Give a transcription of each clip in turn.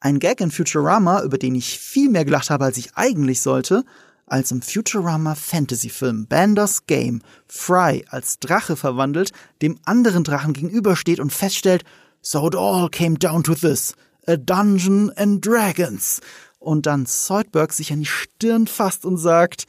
Ein Gag in Futurama, über den ich viel mehr gelacht habe, als ich eigentlich sollte, als im Futurama Fantasy-Film Bander's Game Fry als Drache verwandelt, dem anderen Drachen gegenübersteht und feststellt, So it all came down to this. A Dungeon and Dragons. Und dann Zoidberg sich an die Stirn fasst und sagt,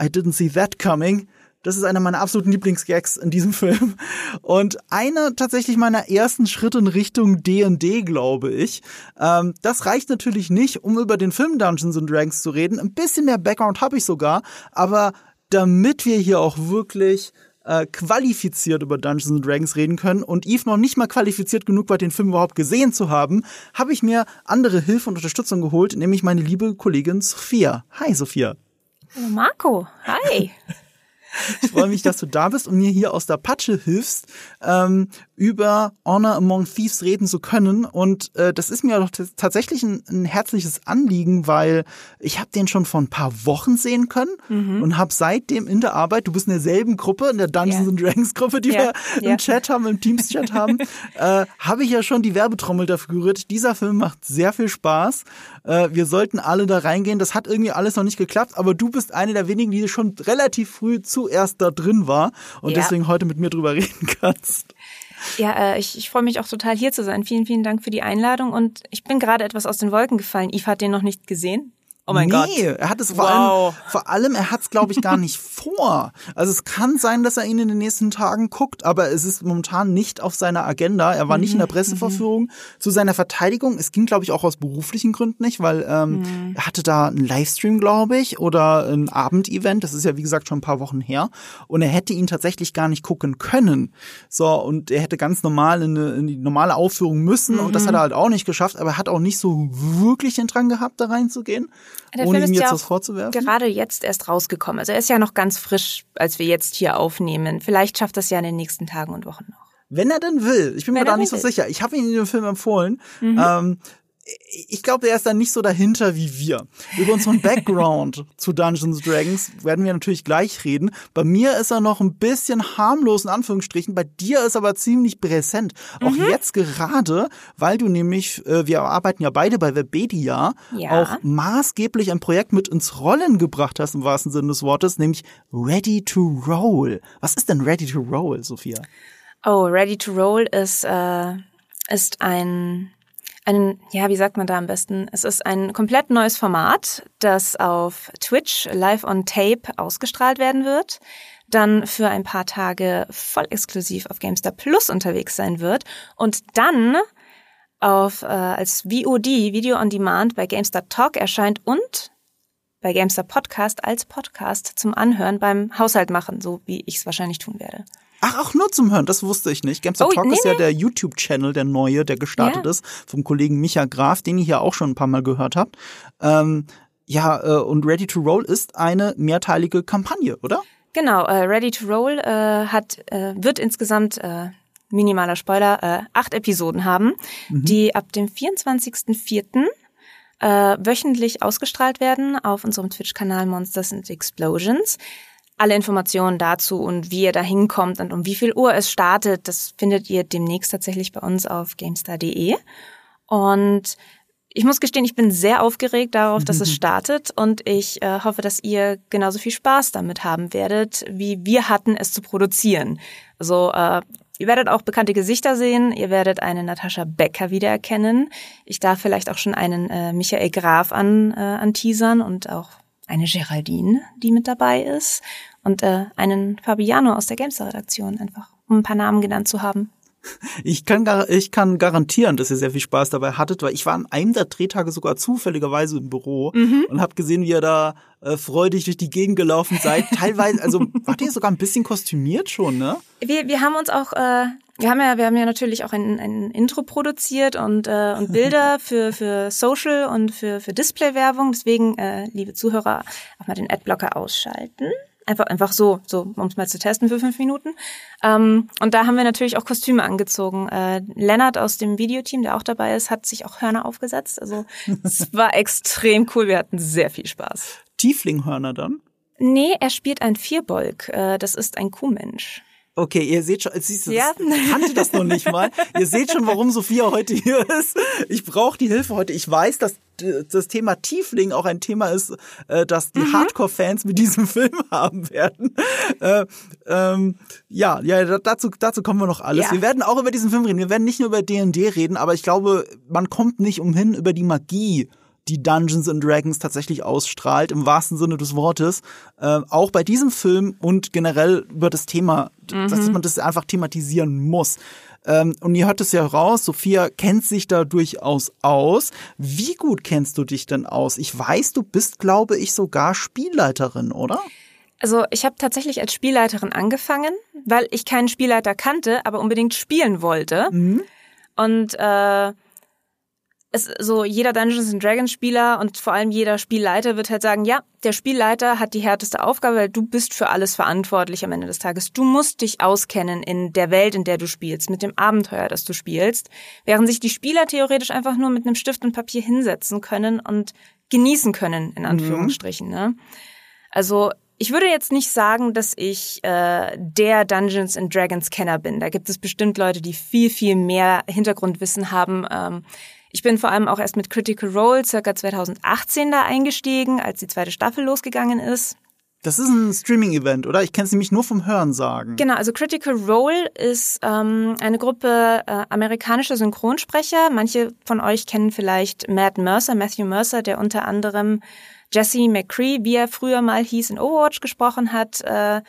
I didn't see that coming. Das ist einer meiner absoluten Lieblingsgags in diesem Film. Und einer tatsächlich meiner ersten Schritte in Richtung D&D, glaube ich. Ähm, das reicht natürlich nicht, um über den Film Dungeons and Dragons zu reden. Ein bisschen mehr Background habe ich sogar. Aber damit wir hier auch wirklich äh, qualifiziert über Dungeons and Dragons reden können und Eve noch nicht mal qualifiziert genug war, den Film überhaupt gesehen zu haben, habe ich mir andere Hilfe und Unterstützung geholt, nämlich meine liebe Kollegin Sophia. Hi, Sophia. Marco, hi. Ich freue mich, dass du da bist und mir hier aus der Patsche hilfst, ähm, über Honor Among Thieves reden zu können. Und äh, das ist mir doch tatsächlich ein, ein, herzliches Anliegen, weil ich habe den schon vor ein paar Wochen sehen können mhm. und habe seitdem in der Arbeit, du bist in derselben Gruppe, in der Dungeons yeah. Dragons Gruppe, die yeah. wir yeah. im Chat haben, im Teams-Chat haben, äh, habe ich ja schon die Werbetrommel dafür gerührt. Dieser Film macht sehr viel Spaß. Äh, wir sollten alle da reingehen. Das hat irgendwie alles noch nicht geklappt, aber du bist eine der wenigen, die schon relativ früh zuerst da drin war und deswegen heute mit mir drüber reden kannst. Ja, äh, ich, ich freue mich auch total hier zu sein. Vielen, vielen Dank für die Einladung und ich bin gerade etwas aus den Wolken gefallen. Yves hat den noch nicht gesehen. Oh mein nee, Gott. Nee, er hat es vor wow. allem, vor allem, er hat es, glaube ich, gar nicht vor. Also es kann sein, dass er ihn in den nächsten Tagen guckt, aber es ist momentan nicht auf seiner Agenda. Er war nicht in der mhm, Presseverführung. Mhm. Zu seiner Verteidigung, es ging, glaube ich, auch aus beruflichen Gründen nicht, weil ähm, mhm. er hatte da einen Livestream, glaube ich, oder ein Abendevent. Das ist ja, wie gesagt, schon ein paar Wochen her. Und er hätte ihn tatsächlich gar nicht gucken können. So, und er hätte ganz normal in, eine, in die normale Aufführung müssen. Und das hat er halt auch nicht geschafft, aber er hat auch nicht so wirklich den Drang gehabt, da reinzugehen. Der ohne Film ihm jetzt ja was vorzuwerfen? Gerade jetzt erst rausgekommen. Also er ist ja noch ganz frisch, als wir jetzt hier aufnehmen. Vielleicht schafft das ja in den nächsten Tagen und Wochen noch. Wenn er denn will. Ich bin Wenn mir da nicht so sicher. Ich habe ihn in dem Film empfohlen. Mhm. Ähm, ich glaube, er ist dann nicht so dahinter wie wir. Über unseren Background zu Dungeons Dragons werden wir natürlich gleich reden. Bei mir ist er noch ein bisschen harmlos in Anführungsstrichen. Bei dir ist aber ziemlich präsent. Auch mhm. jetzt gerade, weil du nämlich, äh, wir arbeiten ja beide bei Webedia, ja. auch maßgeblich ein Projekt mit ins Rollen gebracht hast, im wahrsten Sinne des Wortes, nämlich Ready to Roll. Was ist denn Ready to Roll, Sophia? Oh, Ready to Roll ist, äh, ist ein ein, ja, wie sagt man da am besten? Es ist ein komplett neues Format, das auf Twitch live on Tape ausgestrahlt werden wird, dann für ein paar Tage voll exklusiv auf GameStar Plus unterwegs sein wird und dann auf äh, als VOD, Video on Demand bei GameStar Talk erscheint und bei GameStar Podcast als Podcast zum Anhören beim Haushalt machen, so wie ich es wahrscheinlich tun werde. Ach, auch nur zum Hören, das wusste ich nicht. Gamester oh, Talk nee, ist ja der YouTube-Channel, der neue, der gestartet ja. ist, vom Kollegen Micha Graf, den ihr hier auch schon ein paar Mal gehört habt. Ähm, ja, äh, und Ready to Roll ist eine mehrteilige Kampagne, oder? Genau, äh, Ready to Roll äh, hat, äh, wird insgesamt äh, minimaler Spoiler, äh, acht Episoden haben, mhm. die ab dem 24.04. Äh, wöchentlich ausgestrahlt werden auf unserem Twitch-Kanal Monsters and Explosions. Alle Informationen dazu und wie ihr da hinkommt und um wie viel Uhr es startet, das findet ihr demnächst tatsächlich bei uns auf gamestar.de. Und ich muss gestehen, ich bin sehr aufgeregt darauf, dass es startet und ich äh, hoffe, dass ihr genauso viel Spaß damit haben werdet, wie wir hatten, es zu produzieren. Also äh, ihr werdet auch bekannte Gesichter sehen, ihr werdet eine Natascha Becker wiedererkennen. Ich darf vielleicht auch schon einen äh, Michael Graf an, äh, anteasern und auch eine Geraldine, die mit dabei ist und äh, einen Fabiano aus der Gamester-Redaktion, einfach um ein paar Namen genannt zu haben. Ich kann, ich kann garantieren, dass ihr sehr viel Spaß dabei hattet, weil ich war an einem der Drehtage sogar zufälligerweise im Büro mhm. und habe gesehen, wie ihr da äh, freudig durch die Gegend gelaufen seid. Teilweise, also wart ihr sogar ein bisschen kostümiert schon, ne? Wir, wir haben uns auch, äh, wir haben ja, wir haben ja natürlich auch ein, ein Intro produziert und, äh, und Bilder für, für Social und für, für Display-Werbung. Deswegen, äh, liebe Zuhörer, auch mal den Adblocker ausschalten. Einfach, einfach so, so, um es mal zu testen für fünf Minuten. Ähm, und da haben wir natürlich auch Kostüme angezogen. Äh, Lennart aus dem Videoteam, der auch dabei ist, hat sich auch Hörner aufgesetzt. Also es war extrem cool. Wir hatten sehr viel Spaß. Tieflinghörner dann? Nee, er spielt ein Vierbolg. Äh, das ist ein Kuhmensch. Okay, ihr seht schon, siehst du, Ja. das, ich kannte das noch nicht mal. ihr seht schon, warum Sophia heute hier ist. Ich brauche die Hilfe heute. Ich weiß, dass das Thema Tiefling auch ein Thema ist, äh, das die Mhm. Hardcore-Fans mit diesem Film haben werden. Äh, ähm, ja, ja, da- dazu, dazu kommen wir noch alles. Ja. Wir werden auch über diesen Film reden. Wir werden nicht nur über D&D reden, aber ich glaube, man kommt nicht umhin über die Magie die Dungeons and Dragons tatsächlich ausstrahlt, im wahrsten Sinne des Wortes. Äh, auch bei diesem Film und generell über das Thema, dass man das einfach thematisieren muss. Ähm, und ihr hört es ja raus, Sophia kennt sich da durchaus aus. Wie gut kennst du dich denn aus? Ich weiß, du bist, glaube ich, sogar Spielleiterin, oder? Also ich habe tatsächlich als Spielleiterin angefangen, weil ich keinen Spielleiter kannte, aber unbedingt spielen wollte. Und äh, es so jeder Dungeons and Dragons Spieler und vor allem jeder Spielleiter wird halt sagen, ja, der Spielleiter hat die härteste Aufgabe, weil du bist für alles verantwortlich am Ende des Tages. Du musst dich auskennen in der Welt, in der du spielst, mit dem Abenteuer, das du spielst, während sich die Spieler theoretisch einfach nur mit einem Stift und Papier hinsetzen können und genießen können in Anführungsstrichen. Ne? Also ich würde jetzt nicht sagen, dass ich äh, der Dungeons and Dragons Kenner bin. Da gibt es bestimmt Leute, die viel, viel mehr Hintergrundwissen haben. Ähm, ich bin vor allem auch erst mit Critical Role circa 2018 da eingestiegen, als die zweite Staffel losgegangen ist. Das ist ein Streaming-Event, oder? Ich kenne es nämlich nur vom Hören sagen. Genau, also Critical Role ist ähm, eine Gruppe äh, amerikanischer Synchronsprecher. Manche von euch kennen vielleicht Matt Mercer, Matthew Mercer, der unter anderem Jesse McCree, wie er früher mal hieß, in Overwatch gesprochen hat. Äh,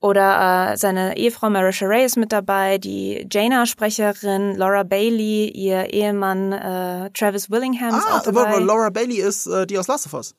oder äh, seine Ehefrau Marisha Ray ist mit dabei, die Jaina-Sprecherin, Laura Bailey, ihr Ehemann äh, Travis Willingham ist Ah, auch dabei. Laura Bailey ist äh, die aus Last of Us.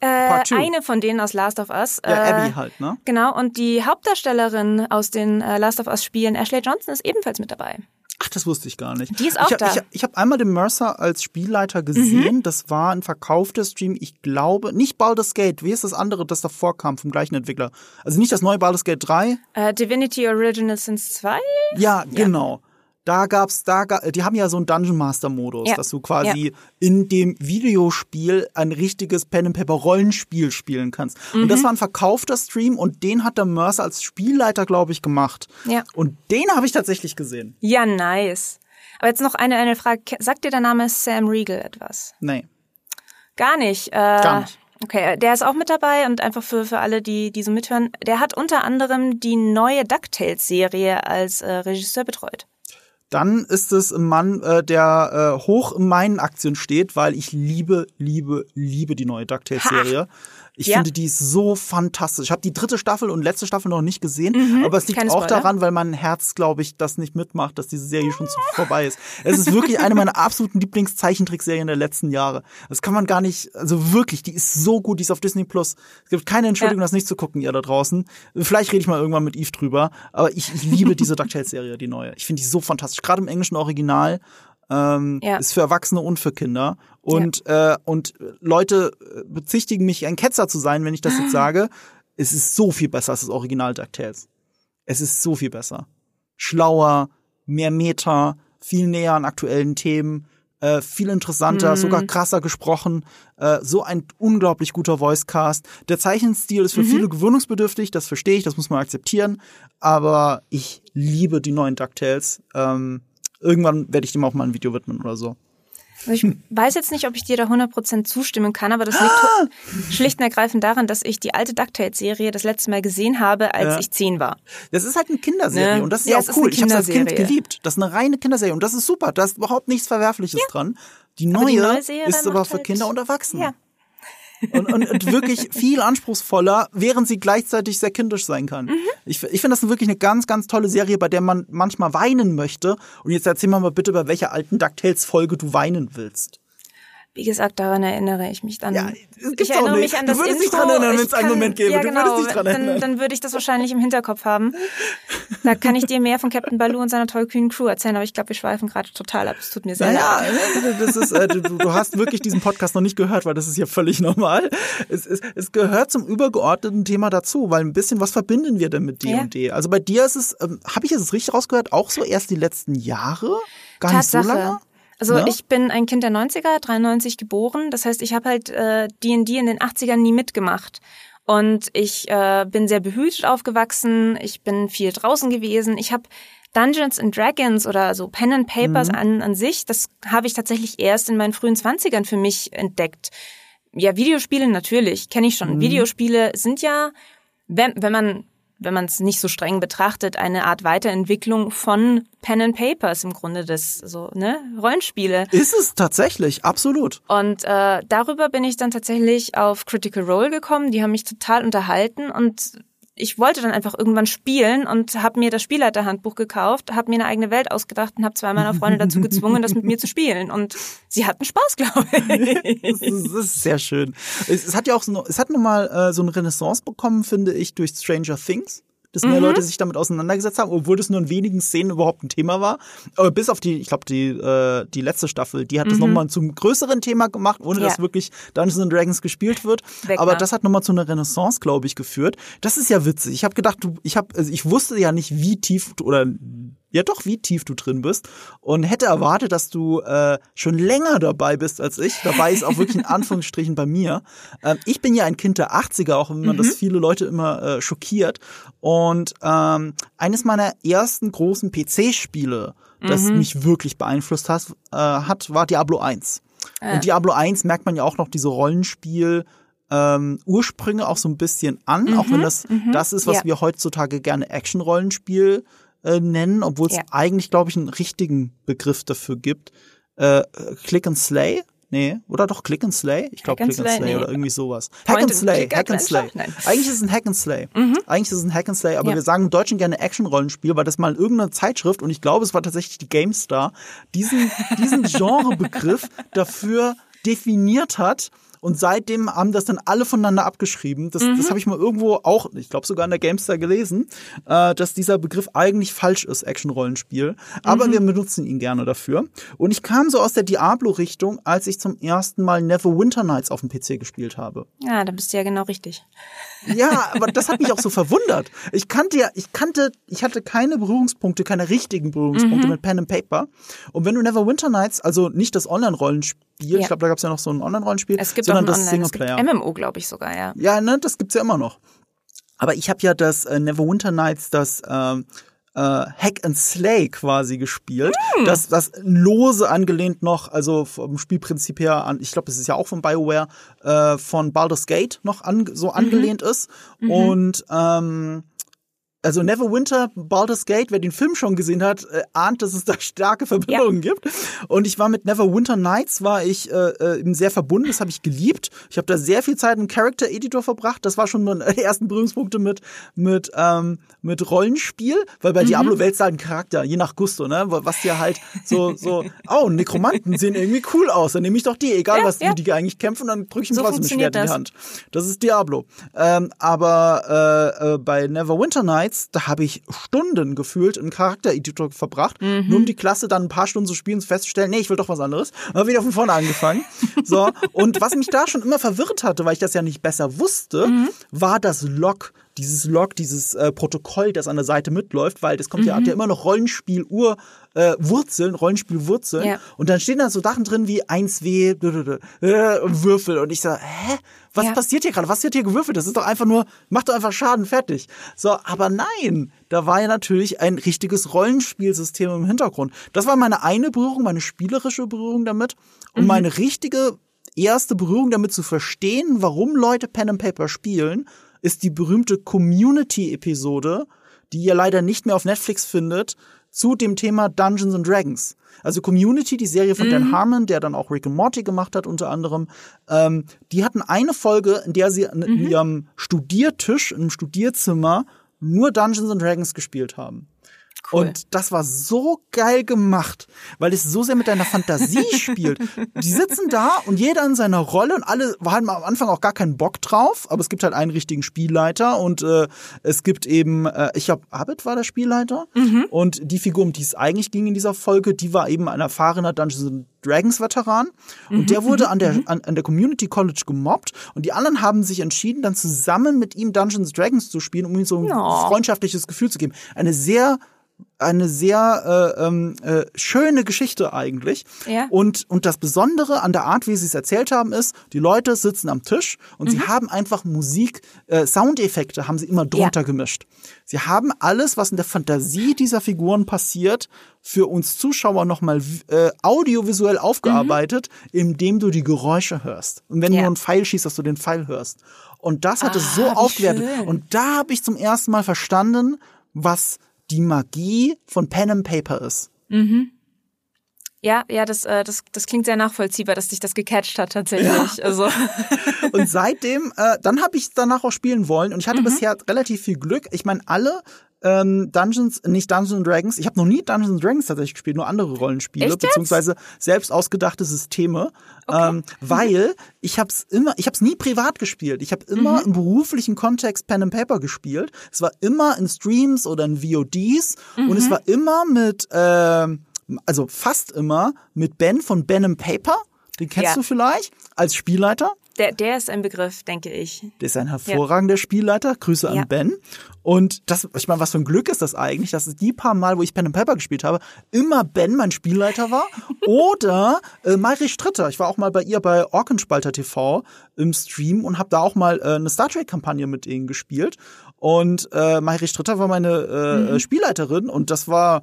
äh, Part two. eine von denen aus Last of Us. Ja, äh, Abby halt, ne? Genau, und die Hauptdarstellerin aus den äh, Last of Us Spielen, Ashley Johnson, ist ebenfalls mit dabei. Ach, das wusste ich gar nicht. Die ist auch ich da. Mhm. Ich, ich habe einmal den Mercer als Spielleiter gesehen. Das war ein verkaufter Stream. Ich glaube, nicht Baldur's Gate. Wie ist das andere, das davor kam vom gleichen Entwickler? Also nicht das neue Baldur's Gate 3. Äh, Divinity Original Sins 2? Ja, genau. Da gab's, da ga, die haben ja so einen Dungeon Master Modus, Ja. dass du quasi in dem Videospiel ein richtiges Pen and Paper Rollenspiel spielen kannst. Und Mhm. das war ein verkaufter Stream und den hat der Mercer als Spielleiter, glaube ich, gemacht. Ja. Und den habe ich tatsächlich gesehen. Ja, nice. Aber jetzt noch eine, eine Frage. Sagt dir der Name Sam Riegel etwas? Nee. Gar nicht. Äh, Gar nicht. Okay, der ist auch mit dabei und einfach für, für alle, die, die so mithören. Der hat unter anderem die neue DuckTales-Serie als äh, Regisseur betreut. Dann ist es ein Mann, äh, der äh, hoch in meinen Aktien steht, weil ich liebe, liebe, liebe die neue DuckTales-Serie. Ich Ja. finde die ist so fantastisch. Ich habe die dritte Staffel und letzte Staffel noch nicht gesehen, aber es liegt Mhm. auch daran, weil mein Herz, glaube ich, das nicht mitmacht, dass diese Serie schon vorbei ist. Es ist wirklich eine meiner absoluten Lieblingszeichentrickserien der letzten Jahre. Das kann man gar nicht, also wirklich, die ist so gut, die ist auf Disney Plus. Es gibt keine Entschuldigung, Ja. das nicht zu gucken, ihr da draußen. Vielleicht rede ich mal irgendwann mit Eve drüber, aber ich, ich liebe diese DuckTales-Serie, die neue. Ich finde die so fantastisch. Gerade im englischen Original ähm, Ja. ist für Erwachsene und für Kinder. Und, äh, und Leute äh, bezichtigen mich, ein Ketzer zu sein, wenn ich das jetzt sage. Es ist so viel besser als das Original DuckTales. Es ist so viel besser. Schlauer, mehr Meta, viel näher an aktuellen Themen, äh, viel interessanter, sogar krasser gesprochen, äh, so ein unglaublich guter Voicecast. Der Zeichenstil ist für viele gewöhnungsbedürftig, das verstehe ich, das muss man akzeptieren, aber ich liebe die neuen DuckTales. Ähm, irgendwann werde ich dem auch mal ein Video widmen oder so. Also ich weiß jetzt nicht, ob ich dir da 100% zustimmen kann, aber das liegt ho- schlicht und ergreifend daran, dass ich die alte DuckTales-Serie das letzte Mal gesehen habe, als Ja. ich zehn war. Das ist halt eine Kinderserie Ne? und das ist Ja, ja, auch cool. Ich habe als Kind geliebt. Das ist eine reine Kinderserie und das ist super. Da ist überhaupt nichts Verwerfliches dran. Die neue, die neue Serie ist aber für halt- Kinder und Erwachsene. Ja. Und, und, und wirklich viel anspruchsvoller, während sie gleichzeitig sehr kindisch sein kann. Mhm. Ich, ich finde das wirklich eine ganz, ganz tolle Serie, bei der man manchmal weinen möchte. Und jetzt erzähl mal mal bitte, bei welcher alten DuckTales-Folge du weinen willst. Wie gesagt, daran erinnere ich mich dann. Ja, gibt's ich erinnere mich an Du das würdest dich dran erinnern, Ich wenn's einen Moment gäbe. Ja, Du genau. würdest dich dran dann, erinnern. dann würde ich das wahrscheinlich im Hinterkopf haben. Da kann ich dir mehr von Captain Baloo und seiner tollkühnen Crew erzählen, aber ich glaube, wir schweifen gerade total ab. Es tut mir sehr Naja, leid. das ist, äh, du, du hast wirklich diesen Podcast noch nicht gehört, weil das ist ja völlig normal. Es, es, es gehört zum übergeordneten Thema dazu, weil ein bisschen, was verbinden wir denn mit D Ja. und D? Also bei dir ist es, ähm, habe ich es richtig rausgehört, auch so erst die letzten Jahre? Gar Tatsache. nicht so lange? Also Ja? ich bin ein Kind der 90er, 93 geboren. Das heißt, ich habe halt äh, D&D in den 80ern nie mitgemacht. Und ich äh, bin sehr behütet aufgewachsen. Ich bin viel draußen gewesen. Ich habe Dungeons and Dragons oder so Pen and Papers mhm. an, an sich, das habe ich tatsächlich erst in meinen frühen Zwanzigern für mich entdeckt. Ja, Videospiele natürlich, kenne ich schon. Mhm. Videospiele sind ja, wenn, wenn man wenn man es nicht so streng betrachtet, eine Art Weiterentwicklung von Pen and Papers im Grunde des so ne Rollenspiele. Ist es tatsächlich absolut. Und äh, darüber bin ich dann tatsächlich auf Critical Role gekommen. Die haben mich total unterhalten und ich wollte dann einfach irgendwann spielen und habe mir das Spielleiterhandbuch gekauft, habe mir eine eigene Welt ausgedacht und habe zwei meiner Freunde dazu gezwungen, das mit mir zu spielen. Und sie hatten Spaß, glaube ich. das, ist, sehr schön. Es, es, hat ja auch so, es hat nochmal äh, so eine Renaissance bekommen, finde ich, durch Stranger Things dass mehr mhm. Leute sich damit auseinandergesetzt haben, obwohl das nur in wenigen Szenen überhaupt ein Thema war. Aber bis auf die, ich glaube, die, äh, die letzte Staffel, die hat mhm. das nochmal zum größeren Thema gemacht, ohne ja. dass wirklich Dungeons and Dragons gespielt wird. Weg, Aber das hat nochmal zu einer Renaissance, glaube ich, geführt. Das ist ja witzig. Ich habe gedacht, du, ich habe, also ich wusste ja nicht, wie tief oder ja doch, wie tief du drin bist und hätte erwartet, dass du äh, schon länger dabei bist als ich. Dabei ist auch wirklich in Anführungsstrichen bei mir. Ähm, ich bin ja ein Kind der 80er, auch wenn man mhm. das viele Leute immer äh, schockiert. Und ähm, eines meiner ersten großen PC-Spiele, das mhm. mich wirklich beeinflusst hat, äh, hat war Diablo 1. Äh. Und Diablo 1 merkt man ja auch noch diese Rollenspiel- ähm, Ursprünge auch so ein bisschen an, mhm, auch wenn das mhm, das ist, was ja. wir heutzutage gerne Action-Rollenspiel äh, nennen, obwohl es ja. eigentlich, glaube ich, einen richtigen Begriff dafür gibt. Äh, Click and Slay? Nee, oder doch Click and Slay? Ich glaube Click and Slay, nee. oder irgendwie sowas. Hack and Slay, Hack and Slay. Eigentlich ist es ein Hack and Slay. Mhm. Eigentlich ist es ein Hack and Slay, aber ja. wir sagen im Deutschen gerne Action-Rollenspiel, weil das mal in irgendeiner Zeitschrift, und ich glaube, es war tatsächlich die GameStar, diesen, diesen Genrebegriff dafür definiert hat und seitdem haben das dann alle voneinander abgeschrieben. Das, mhm. das habe ich mal irgendwo auch, ich glaube sogar in der Gamestar gelesen, äh, dass dieser Begriff eigentlich falsch ist, Action-Rollenspiel. Aber mhm. wir benutzen ihn gerne dafür. Und ich kam so aus der Diablo-Richtung, als ich zum ersten Mal Neverwinter Nights auf dem PC gespielt habe. Ja, da bist du ja genau richtig. Ja, aber das hat mich auch so verwundert. Ich kannte ja, ich kannte, ich hatte keine Berührungspunkte, keine richtigen Berührungspunkte mhm. mit Pen and Paper. Und wenn du Neverwinter Nights, also nicht das Online-Rollenspiel, ja. ich glaube, da gab es ja noch so ein Online-Rollenspiel, sondern das Singleplayer. MMO, glaube ich sogar, ja. Ja, ne, das gibt's ja immer noch. Aber ich habe ja das äh, Neverwinter Nights, das ähm, äh, Hack and Slay quasi gespielt. Mm. Das, das lose angelehnt noch, also vom Spielprinzip her an, ich glaube, es ist ja auch von BioWare, äh, von Baldur's Gate noch an, so mhm. angelehnt ist. Mhm. Und ähm, also Neverwinter, Baldur's Gate, wer den Film schon gesehen hat, äh, ahnt, dass es da starke Verbindungen ja. gibt. Und ich war mit Neverwinter Nights, war ich äh, äh, eben sehr verbunden, das habe ich geliebt. Ich habe da sehr viel Zeit im Character Editor verbracht. Das war schon meine ersten Berührungspunkte mit mit ähm, mit Rollenspiel, weil bei mhm. Diablo wählst du halt einen Charakter, je nach Gusto, ne? Was dir halt so so, oh, Nekromanten sehen irgendwie cool aus, dann nehme ich doch die, egal ja, was ja. die eigentlich kämpfen, dann drücke ich ihm so trotzdem ein Schwert in die Hand. Das ist Diablo. Ähm, aber äh, äh, bei Neverwinter Nights Nights, da habe ich Stunden gefühlt in Charaktereditor verbracht, mhm. nur um die Klasse dann ein paar Stunden zu spielen und festzustellen, nee, ich will doch was anderes. Habe wieder von vorne angefangen. so, und was mich da schon immer verwirrt hatte, weil ich das ja nicht besser wusste, mhm. war das Log dieses Log, dieses äh, Protokoll, das an der Seite mitläuft, weil das kommt mhm. ja, hat ja immer noch Rollenspiel-Ur äh, Wurzeln, Rollenspiel-Wurzeln. Ja. Und dann stehen da so Sachen drin wie 1W äh, und Würfel. Und ich sage, hä? Was ja. passiert hier gerade? Was wird hier gewürfelt? Das ist doch einfach nur, macht doch einfach Schaden, fertig. So, aber nein, da war ja natürlich ein richtiges Rollenspielsystem im Hintergrund. Das war meine eine Berührung, meine spielerische Berührung damit. Und mhm. meine richtige erste Berührung damit zu verstehen, warum Leute Pen and Paper spielen, ist die berühmte Community-Episode, die ihr leider nicht mehr auf Netflix findet, zu dem Thema Dungeons and Dragons. Also Community, die Serie von mhm. Dan Harmon, der dann auch Rick and Morty gemacht hat, unter anderem, ähm, die hatten eine Folge, in der sie mhm. in ihrem Studiertisch, im Studierzimmer, nur Dungeons and Dragons gespielt haben. Cool. Und das war so geil gemacht, weil es so sehr mit deiner Fantasie spielt. Die sitzen da und jeder in seiner Rolle und alle haben am Anfang auch gar keinen Bock drauf, aber es gibt halt einen richtigen Spielleiter und äh, es gibt eben, äh, ich glaube, Abed war der Spielleiter mhm. und die Figur, um die es eigentlich ging in dieser Folge, die war eben ein erfahrener Dungeons Dragons Veteran und mhm. der wurde an der, mhm. an, an der Community College gemobbt und die anderen haben sich entschieden, dann zusammen mit ihm Dungeons Dragons zu spielen, um ihm so ein oh. freundschaftliches Gefühl zu geben. Eine sehr eine sehr äh, ähm, äh, schöne Geschichte eigentlich. Ja. Und, und das Besondere an der Art, wie sie es erzählt haben, ist, die Leute sitzen am Tisch und sie haben einfach Musik, äh, Soundeffekte haben sie immer drunter gemischt. Sie haben alles, was in der Fantasie dieser Figuren passiert, für uns Zuschauer nochmal äh, audiovisuell aufgearbeitet, indem du die Geräusche hörst. Und wenn Ja. du einen Pfeil schießt, dass du den Pfeil hörst. Und das hat es Ah, so wie aufgewertet. schön. Und da habe ich zum ersten Mal verstanden, was die Magie von Pen and Paper ist. Ja, ja, das, äh, das, das klingt sehr nachvollziehbar, dass dich das gecatcht hat tatsächlich. Also Und seitdem, äh, dann habe ich danach auch spielen wollen. Und ich hatte bisher relativ viel Glück. Ich meine, alle ähm, Dungeons, nicht Dungeons and Dragons, ich habe noch nie Dungeons and Dragons tatsächlich gespielt, nur andere Rollenspiele, beziehungsweise selbst ausgedachte Systeme. Ähm, weil ich habe es immer, ich habe es nie privat gespielt. Ich habe immer Mhm. im beruflichen Kontext Pen and Paper gespielt. Es war immer in Streams oder in VODs und Mhm. es war immer mit, ähm, also fast immer mit Ben von Ben and Paper. Den kennst Ja. du vielleicht als Spielleiter. Der, der ist ein Begriff, denke ich. Der ist ein hervorragender Spielleiter. Grüße Ja. an Ben. Und das, ich meine, was für ein Glück ist das eigentlich, dass es die paar Mal, wo ich Pen and Paper gespielt habe, immer Ben mein Spielleiter war oder äh, Mayri Stritter. Ich war auch mal bei ihr bei Orkenspalter TV im Stream und habe da auch mal äh, eine Star Trek Kampagne mit ihnen gespielt. Und äh, Mayri Stritter war meine äh, Mhm. Spielleiterin und das war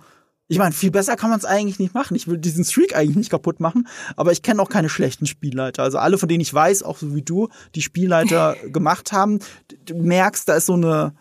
ich meine, viel besser kann man es eigentlich nicht machen. Ich will diesen Streak eigentlich nicht kaputt machen, aber ich kenne auch keine schlechten Spielleiter. Also alle, von denen ich weiß, auch so wie du, die Spielleiter gemacht haben, du merkst, da ist so eine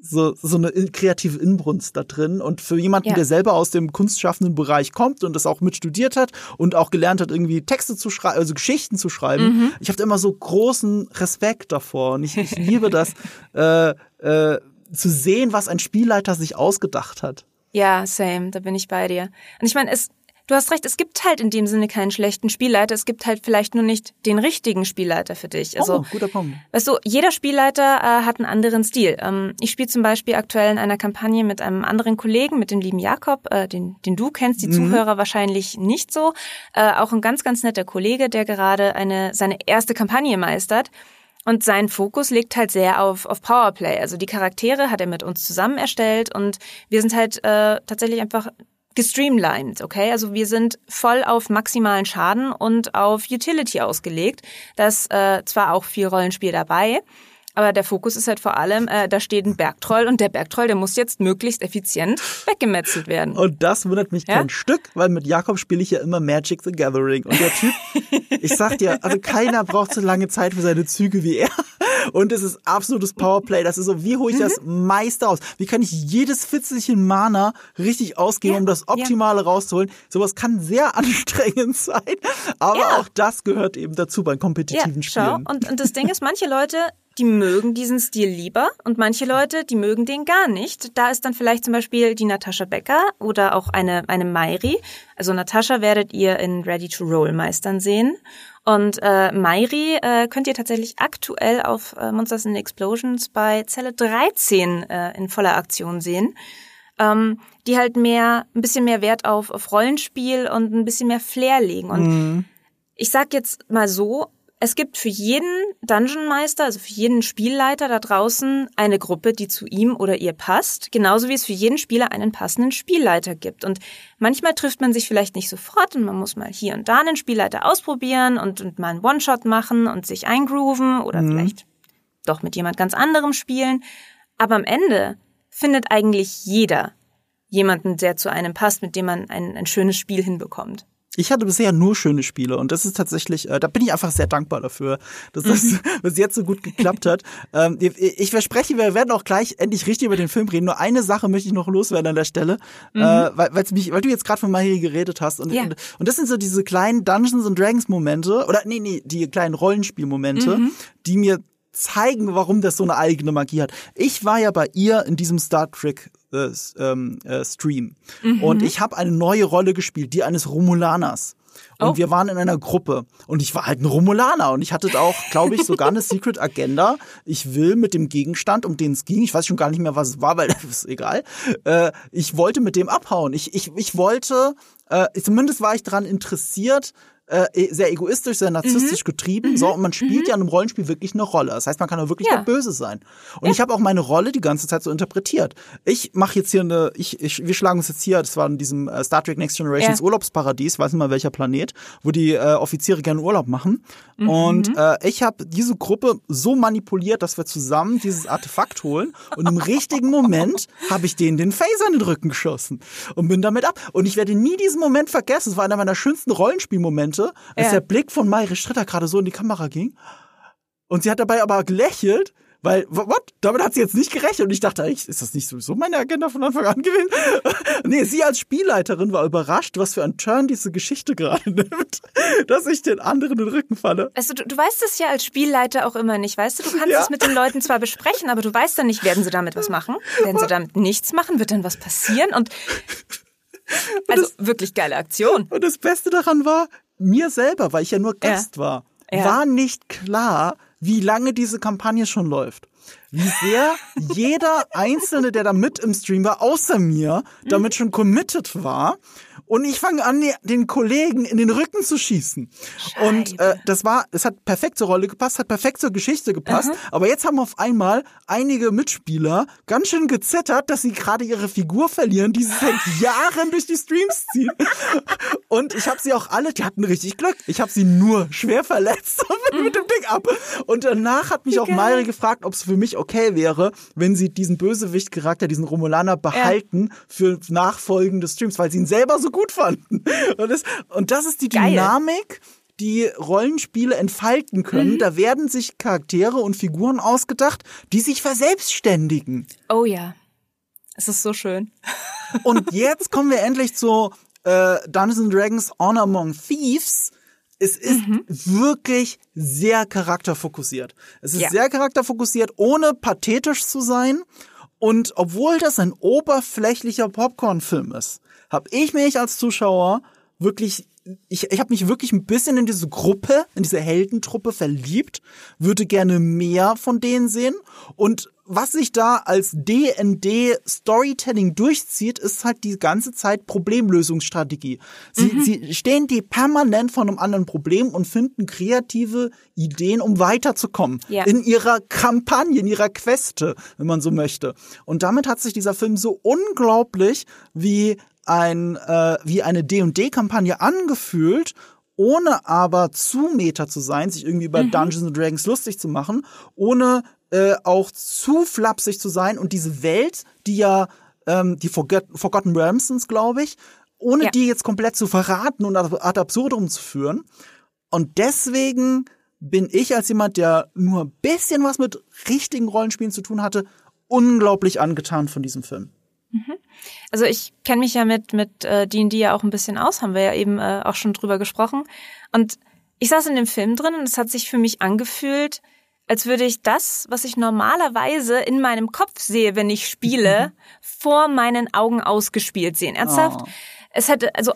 so, so eine in- kreative Inbrunst da drin. Und für jemanden, Ja. der selber aus dem kunstschaffenden Bereich kommt und das auch mit studiert hat und auch gelernt hat, irgendwie Texte zu schreiben, also Geschichten zu schreiben, Mhm. ich habe immer so großen Respekt davor. Und ich, ich liebe das, äh, äh, zu sehen, was ein Spielleiter sich ausgedacht hat. Ja, same, da bin ich bei dir. Und ich meine, es, du hast recht, es gibt halt in dem Sinne keinen schlechten Spielleiter, es gibt halt vielleicht nur nicht den richtigen Spielleiter für dich. Also, oh, guter Punkt. Weißt du, jeder Spielleiter äh, hat einen anderen Stil. Ähm, ich spiele zum Beispiel aktuell in einer Kampagne mit einem anderen Kollegen, mit dem lieben Jakob, äh, den, den du kennst, die Zuhörer wahrscheinlich nicht so. Äh, auch ein ganz, ganz netter Kollege, der gerade eine seine erste Kampagne meistert. Und sein Fokus liegt halt sehr auf, auf Powerplay. Also die Charaktere hat er mit uns zusammen erstellt und wir sind halt äh, tatsächlich einfach gestreamlined, okay? Also wir sind voll auf maximalen Schaden und auf Utility ausgelegt. Da ist äh, zwar auch viel Rollenspiel dabei, aber der Fokus ist halt vor allem, äh, da steht ein Bergtroll und der Bergtroll, der muss jetzt möglichst effizient weggemetzelt werden. Und das wundert mich Ja? kein Stück, weil mit Jakob spiele ich ja immer Magic the Gathering. Und der Typ, ich sag dir, also keiner braucht so lange Zeit für seine Züge wie er. Und es ist absolutes Powerplay. Das ist so, wie hole ich das Mhm. meiste aus? Wie kann ich jedes Fitzelchen Mana richtig ausgeben, Ja, um das ja. Optimale rauszuholen? Sowas kann sehr anstrengend sein. Aber Ja. auch das gehört eben dazu bei kompetitiven schau. Spielen. Und, und das Ding ist, manche Leute, die mögen diesen Stil lieber und manche Leute, die mögen den gar nicht. Da ist dann vielleicht zum Beispiel die Natascha Becker oder auch eine, eine Mairi. Also Natascha werdet ihr in Ready to Roll Meistern sehen. Und äh, Mairi äh, könnt ihr tatsächlich aktuell auf äh, Monsters and Explosions bei Zelle 13 äh, in voller Aktion sehen. Ähm, die halt mehr, ein bisschen mehr Wert auf, auf Rollenspiel und ein bisschen mehr Flair legen. Und ich sag jetzt mal so, es gibt für jeden Dungeon Meister, also für jeden Spielleiter da draußen eine Gruppe, die zu ihm oder ihr passt, genauso wie es für jeden Spieler einen passenden Spielleiter gibt. Und manchmal trifft man sich vielleicht nicht sofort und man muss mal hier und da einen Spielleiter ausprobieren und, und mal einen One-Shot machen und sich eingrooven oder vielleicht doch mit jemand ganz anderem spielen. Aber am Ende findet eigentlich jeder jemanden, der zu einem passt, mit dem man ein, ein schönes Spiel hinbekommt. Ich hatte bisher nur schöne Spiele und das ist tatsächlich, äh, da bin ich einfach sehr dankbar dafür, dass das bis jetzt so gut geklappt hat. Ähm, ich, ich verspreche, wir werden auch gleich endlich richtig über den Film reden. Nur eine Sache möchte ich noch loswerden an der Stelle, äh, weil, weil's mich, weil du jetzt gerade von Marie geredet hast und, Ja. und und das sind so diese kleinen Dungeons and Dragons Momente oder nee nee die kleinen Rollenspielmomente, die mir zeigen, warum das so eine eigene Magie hat. Ich war ja bei ihr in diesem Star Trek äh, ähm, äh, Stream und ich habe eine neue Rolle gespielt, die eines Romulaners. Und Oh. wir waren in einer Gruppe und ich war halt ein Romulaner und ich hatte auch, glaube ich, sogar eine Secret Agenda. Ich will mit dem Gegenstand, um den es ging, ich weiß schon gar nicht mehr, was es war, weil das ist egal. Äh, ich wollte mit dem abhauen. Ich, ich, ich wollte, äh, zumindest war ich daran interessiert, äh, e- sehr egoistisch, sehr narzisstisch getrieben. So, und man spielt ja in einem Rollenspiel wirklich eine Rolle. Das heißt, man kann auch wirklich Ja. der Böse sein. Und ich habe auch meine Rolle die ganze Zeit so interpretiert. Ich mache jetzt hier eine, ich, ich, wir schlagen uns jetzt hier, das war in diesem äh, Star Trek Next Generations Ja. Urlaubsparadies, weiß nicht mal welcher Planet, wo die äh, Offiziere gerne Urlaub machen. Mhm. Und äh, ich habe diese Gruppe so manipuliert, dass wir zusammen dieses Artefakt holen. Und im richtigen Moment habe ich denen den Phaser in den Rücken geschossen und bin damit ab. Und ich werde nie diesen Moment vergessen. Es war einer meiner schönsten Rollenspielmomente, als Ja. der Blick von Mayre Stritter gerade so in die Kamera ging. Und sie hat dabei aber gelächelt, weil, what? Damit hat sie jetzt nicht gerechnet. Und ich dachte, eigentlich, ist das nicht sowieso meine Agenda von Anfang an gewesen? nee, sie als Spielleiterin war überrascht, was für einen Turn diese Geschichte gerade nimmt, dass ich den anderen in den Rücken falle. Also du, du weißt es ja als Spielleiter auch immer nicht, weißt du? Du kannst Ja. es mit den Leuten zwar besprechen, aber du weißt dann nicht, werden sie damit was machen? Werden sie damit nichts machen? Wird dann was passieren? Und also wirklich geile Aktion. Und das Beste daran war, mir selber, weil ich ja nur Gast war, Ja. war nicht klar, wie lange diese Kampagne schon läuft. Wie sehr jeder Einzelne, der da mit im Stream war, außer mir, damit schon committed war. Und ich fange an, den Kollegen in den Rücken zu schießen. Und äh, Scheibe. das war, es hat perfekt zur Rolle gepasst, hat perfekt zur Geschichte gepasst. Aber jetzt haben auf einmal einige Mitspieler ganz schön gezittert, dass sie gerade ihre Figur verlieren, die sie seit Jahren durch die Streams ziehen. Und ich habe sie auch alle, die hatten richtig Glück. Ich habe sie nur schwer verletzt bin mit dem Ding ab. Und danach hat mich auch geil. Mayri gefragt, ob es für mich okay wäre, wenn sie diesen Bösewicht-Charakter, diesen Romulaner behalten für nachfolgende Streams, weil sie ihn selber so gut fanden. Und das, und das ist die Geil. Dynamik, die Rollenspiele entfalten können. Mhm. Da werden sich Charaktere und Figuren ausgedacht, die sich verselbstständigen. Oh ja. Es ist so schön. Und jetzt kommen wir endlich zu äh, Dungeons and Dragons Honor Among Thieves. Es ist wirklich sehr charakterfokussiert. Es ist Ja. sehr charakterfokussiert, ohne pathetisch zu sein. Und obwohl das ein oberflächlicher Popcorn-Film ist, habe ich mich als Zuschauer wirklich, ich, ich habe mich wirklich ein bisschen in diese Gruppe, in diese Heldentruppe verliebt, würde gerne mehr von denen sehen. Und was sich da als D&D Storytelling durchzieht, ist halt die ganze Zeit Problemlösungsstrategie. Sie, sie stehen die permanent vor einem anderen Problem und finden kreative Ideen, um weiterzukommen. Ja. In ihrer Kampagne, in ihrer Queste, wenn man so möchte. Und damit hat sich dieser Film so unglaublich wie ein äh, wie eine D&D-Kampagne angefühlt, ohne aber zu meta zu sein, sich irgendwie über Dungeons and Dragons lustig zu machen, ohne äh, auch zu flapsig zu sein und diese Welt, die ja ähm, die Forget Forgotten Realms sind, glaube ich, ohne Ja. die jetzt komplett zu verraten und ad absurdum zu führen. Und deswegen bin ich als jemand, der nur ein bisschen was mit richtigen Rollenspielen zu tun hatte, unglaublich angetan von diesem Film. Also ich kenne mich ja mit mit äh, D&D ja auch ein bisschen aus, haben wir ja eben äh, auch schon drüber gesprochen. Und ich saß in dem Film drin und es hat sich für mich angefühlt, als würde ich das, was ich normalerweise in meinem Kopf sehe, wenn ich spiele, vor meinen Augen ausgespielt sehen. Ernsthaft? Oh. Es hätte, also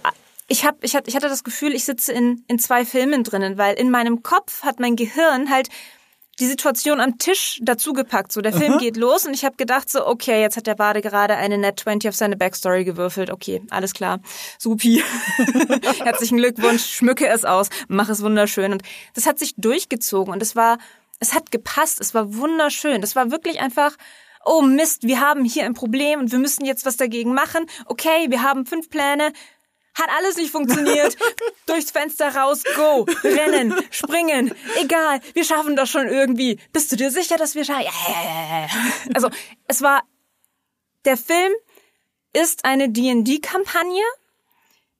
ich hab, ich hatte, ich hatte das Gefühl, ich sitze in in zwei Filmen drinnen, weil in meinem Kopf hat mein Gehirn halt die Situation am Tisch dazugepackt. So, der Film geht los und ich habe gedacht so, okay, jetzt hat der Bade gerade eine Net 20 auf seine Backstory gewürfelt. Okay, alles klar. Supi. Herzlichen Glückwunsch, schmücke es aus, mach es wunderschön. Und das hat sich durchgezogen und es war, es hat gepasst, es war wunderschön. Das war wirklich einfach, oh Mist, wir haben hier ein Problem und wir müssen jetzt was dagegen machen. Okay, wir haben fünf Pläne. Hat alles nicht funktioniert. Durchs Fenster raus, go, rennen, springen, egal, wir schaffen das schon irgendwie. Bist du dir sicher, dass wir schaffen? Ja, ja, ja, ja. Also, es war, der Film ist eine D&D-Kampagne,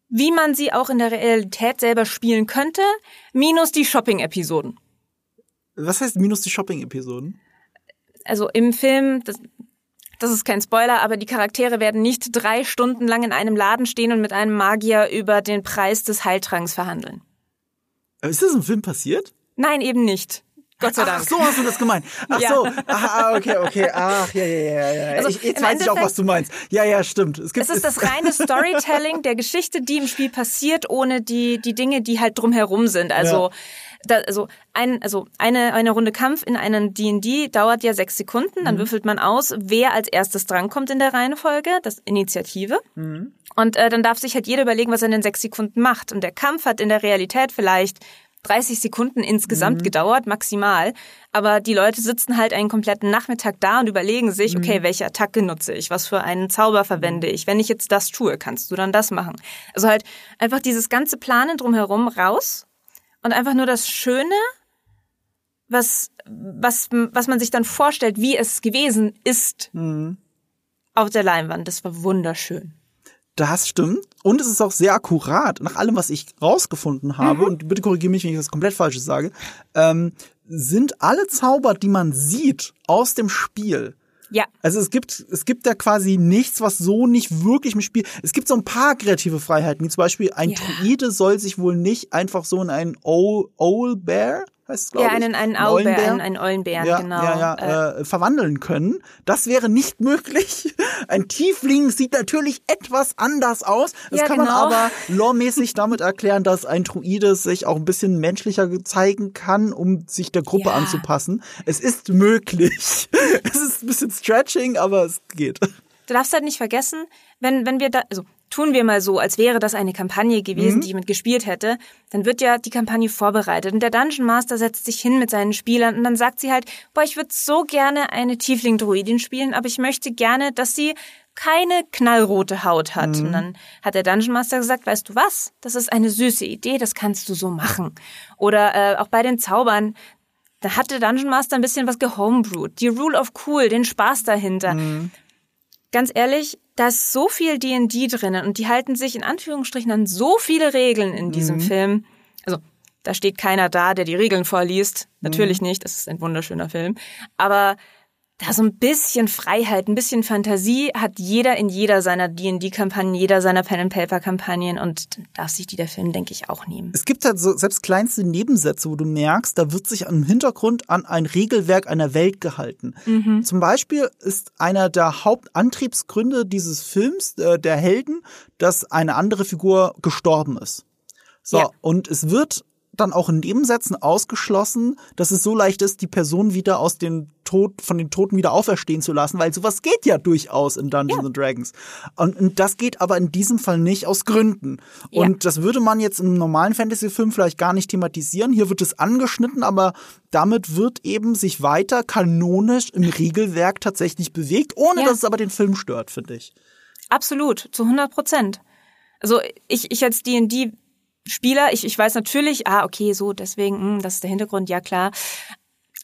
wie man sie auch in der Realität selber spielen könnte, minus die Shopping-Episoden. Was heißt minus die Shopping-Episoden? Also im Film, das, das ist kein Spoiler, aber die Charaktere werden nicht drei Stunden lang in einem Laden stehen und mit einem Magier über den Preis des Heiltranks verhandeln. Äh, Ist das im Film passiert? Nein, eben nicht. Gott sei Ach Dank. so hast du das gemeint. Ach Ja. so. Ah, okay, okay. Ach, ja, ja, ja, ja. Also, ich, jetzt weiß ich auch, was du meinst. Ja, ja, stimmt. Es, gibt, Es ist das reine Storytelling der Geschichte, die im Spiel passiert, ohne die, die Dinge, die halt drumherum sind. Also da, also, ein, also eine, eine Runde Kampf in einem D&D dauert ja sechs Sekunden, dann mhm. würfelt man aus, wer als erstes drankommt in der Reihenfolge, das Initiative. Mhm. Und äh, dann darf sich halt jeder überlegen, was er in den sechs Sekunden macht. Und der Kampf hat in der Realität vielleicht 30 Sekunden insgesamt mhm. gedauert, maximal. Aber die Leute sitzen halt einen kompletten Nachmittag da und überlegen sich, mhm. okay, welche Attacke nutze ich? Was für einen Zauber verwende ich? Wenn ich jetzt das tue, kannst du dann das machen? Also halt einfach dieses ganze Planen drumherum raus und einfach nur das Schöne, was, was, was man sich dann vorstellt, wie es gewesen ist, mhm. auf der Leinwand. Das war wunderschön. Das stimmt. Und es ist auch sehr akkurat. Nach allem, was ich rausgefunden habe, mhm. und bitte korrigiere mich, wenn ich das komplett Falsches sage, ähm, sind alle Zauber, die man sieht aus dem Spiel, ja. Also es gibt, es gibt da quasi nichts, was so nicht wirklich im Spiel. Es gibt so ein paar kreative Freiheiten, wie zum Beispiel ein ja. Druide soll sich wohl nicht einfach so in einen Owl, Owl Bear heißt es, glaube ja, einen, einen Owlbär, einen, Eulenbären, ja, genau. Ja, ja, äh, äh, verwandeln können. Das wäre nicht möglich. Ein Tiefling sieht natürlich etwas anders aus. Das ja, kann genau. man aber loremäßig damit erklären, dass ein Druide sich auch ein bisschen menschlicher zeigen kann, um sich der Gruppe ja. anzupassen. Es ist möglich. Es ist ein bisschen Stretching, aber es geht. Du darfst halt nicht vergessen, wenn, wenn wir da, also tun wir mal so, als wäre das eine Kampagne gewesen, mhm. die jemand gespielt hätte, dann wird ja die Kampagne vorbereitet und der Dungeon Master setzt sich hin mit seinen Spielern und dann sagt sie halt, boah, ich würde so gerne eine Tiefling-Druidin spielen, aber ich möchte gerne, dass sie keine knallrote Haut hat. Mhm. Und dann hat der Dungeon Master gesagt, weißt du was? Das ist eine süße Idee, das kannst du so machen. Oder äh, auch bei den Zaubern, da hatte Dungeon Master ein bisschen was gehomebrewed. Die Rule of Cool, den Spaß dahinter. Mhm. Ganz ehrlich, da ist so viel D&D drinnen und die halten sich in Anführungsstrichen an so viele Regeln in diesem mhm. Film. Also, da steht keiner da, der die Regeln vorliest. Natürlich mhm. nicht, das ist ein wunderschöner Film. Aber da so ein bisschen Freiheit, ein bisschen Fantasie hat jeder in jeder seiner D&D-Kampagnen, jeder seiner Pen-and-Paper-Kampagnen und darf sich die der Film, denke ich, auch nehmen. Es gibt halt so selbst kleinste Nebensätze, wo du merkst, da wird sich im Hintergrund an ein Regelwerk einer Welt gehalten. Mhm. Zum Beispiel ist einer der Hauptantriebsgründe dieses Films, äh, der Helden, dass eine andere Figur gestorben ist. So, ja. und es wird dann auch in Nebensätzen ausgeschlossen, dass es so leicht ist, die Person wieder aus den Tod, von den Toten wieder auferstehen zu lassen, weil sowas geht ja durchaus in Dungeons ja. and Dragons. Und, und, das geht aber in diesem Fall nicht aus Gründen. Ja. Und das würde man jetzt in einem normalen Fantasy-Film vielleicht gar nicht thematisieren. Hier wird es angeschnitten, aber damit wird eben sich weiter kanonisch im Regelwerk tatsächlich bewegt, ohne ja. dass es aber den Film stört, finde ich. Absolut, zu 100 Prozent. Also ich, ich als D&D Spieler, ich, ich weiß natürlich, ah, okay, so, deswegen, mh, hm, das ist der Hintergrund, ja klar.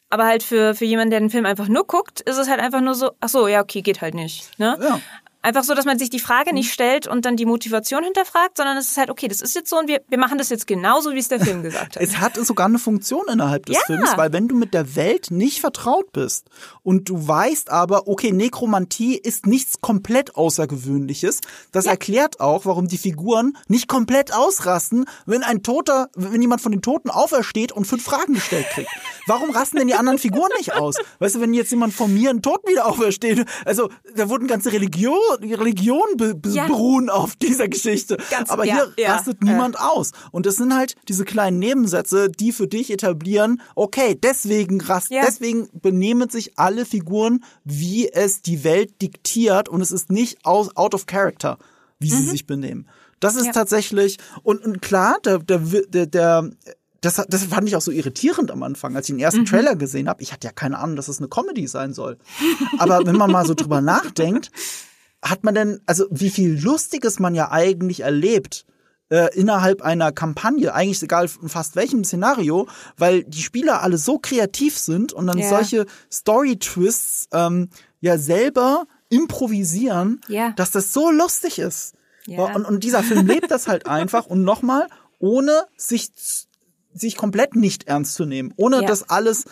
Aber halt für, für jemanden, der den Film einfach nur guckt, ist es halt einfach nur so, ach so, ja, okay, geht halt nicht. Ne? Ja. Einfach so, dass man sich die Frage nicht stellt und dann die Motivation hinterfragt, sondern es ist halt, okay, das ist jetzt so und wir, wir machen das jetzt genauso, wie es der Film gesagt hat. Es hat sogar eine Funktion innerhalb des ja. Films, weil wenn du mit der Welt nicht vertraut bist und du weißt aber, okay, Nekromantie ist nichts komplett Außergewöhnliches, das ja. erklärt auch, warum die Figuren nicht komplett ausrasten, wenn ein Toter, wenn jemand von den Toten aufersteht und fünf Fragen gestellt kriegt. Warum rasten denn die anderen Figuren nicht aus? Weißt du, wenn jetzt jemand von mir einen Toten wieder aufersteht, also da wurden ganze Religionen die Religion be ja. beruhen auf dieser Geschichte. Ganz, Aber hier ja, rastet niemand äh. aus. Und es sind halt diese kleinen Nebensätze, die für dich etablieren, okay, deswegen rast, deswegen benehmen sich alle Figuren, wie es die Welt diktiert und es ist nicht aus, out of character, wie mhm. sie sich benehmen. Das ist tatsächlich, und, und klar, der, der, der, der das, das fand ich auch so irritierend am Anfang, als ich den ersten mhm. Trailer gesehen habe. Ich hatte ja keine Ahnung, dass es eine Comedy sein soll. Aber wenn man mal so drüber nachdenkt, hat man denn, also wie viel Lustiges man ja eigentlich erlebt äh, innerhalb einer Kampagne, eigentlich egal in fast welchem Szenario, weil die Spieler alle so kreativ sind und dann ja. solche Story-Twists ähm, ja selber improvisieren, ja. dass das so lustig ist. Ja. Und, und dieser Film lebt das halt einfach und nochmal, ohne sich, sich komplett nicht ernst zu nehmen, ohne das alles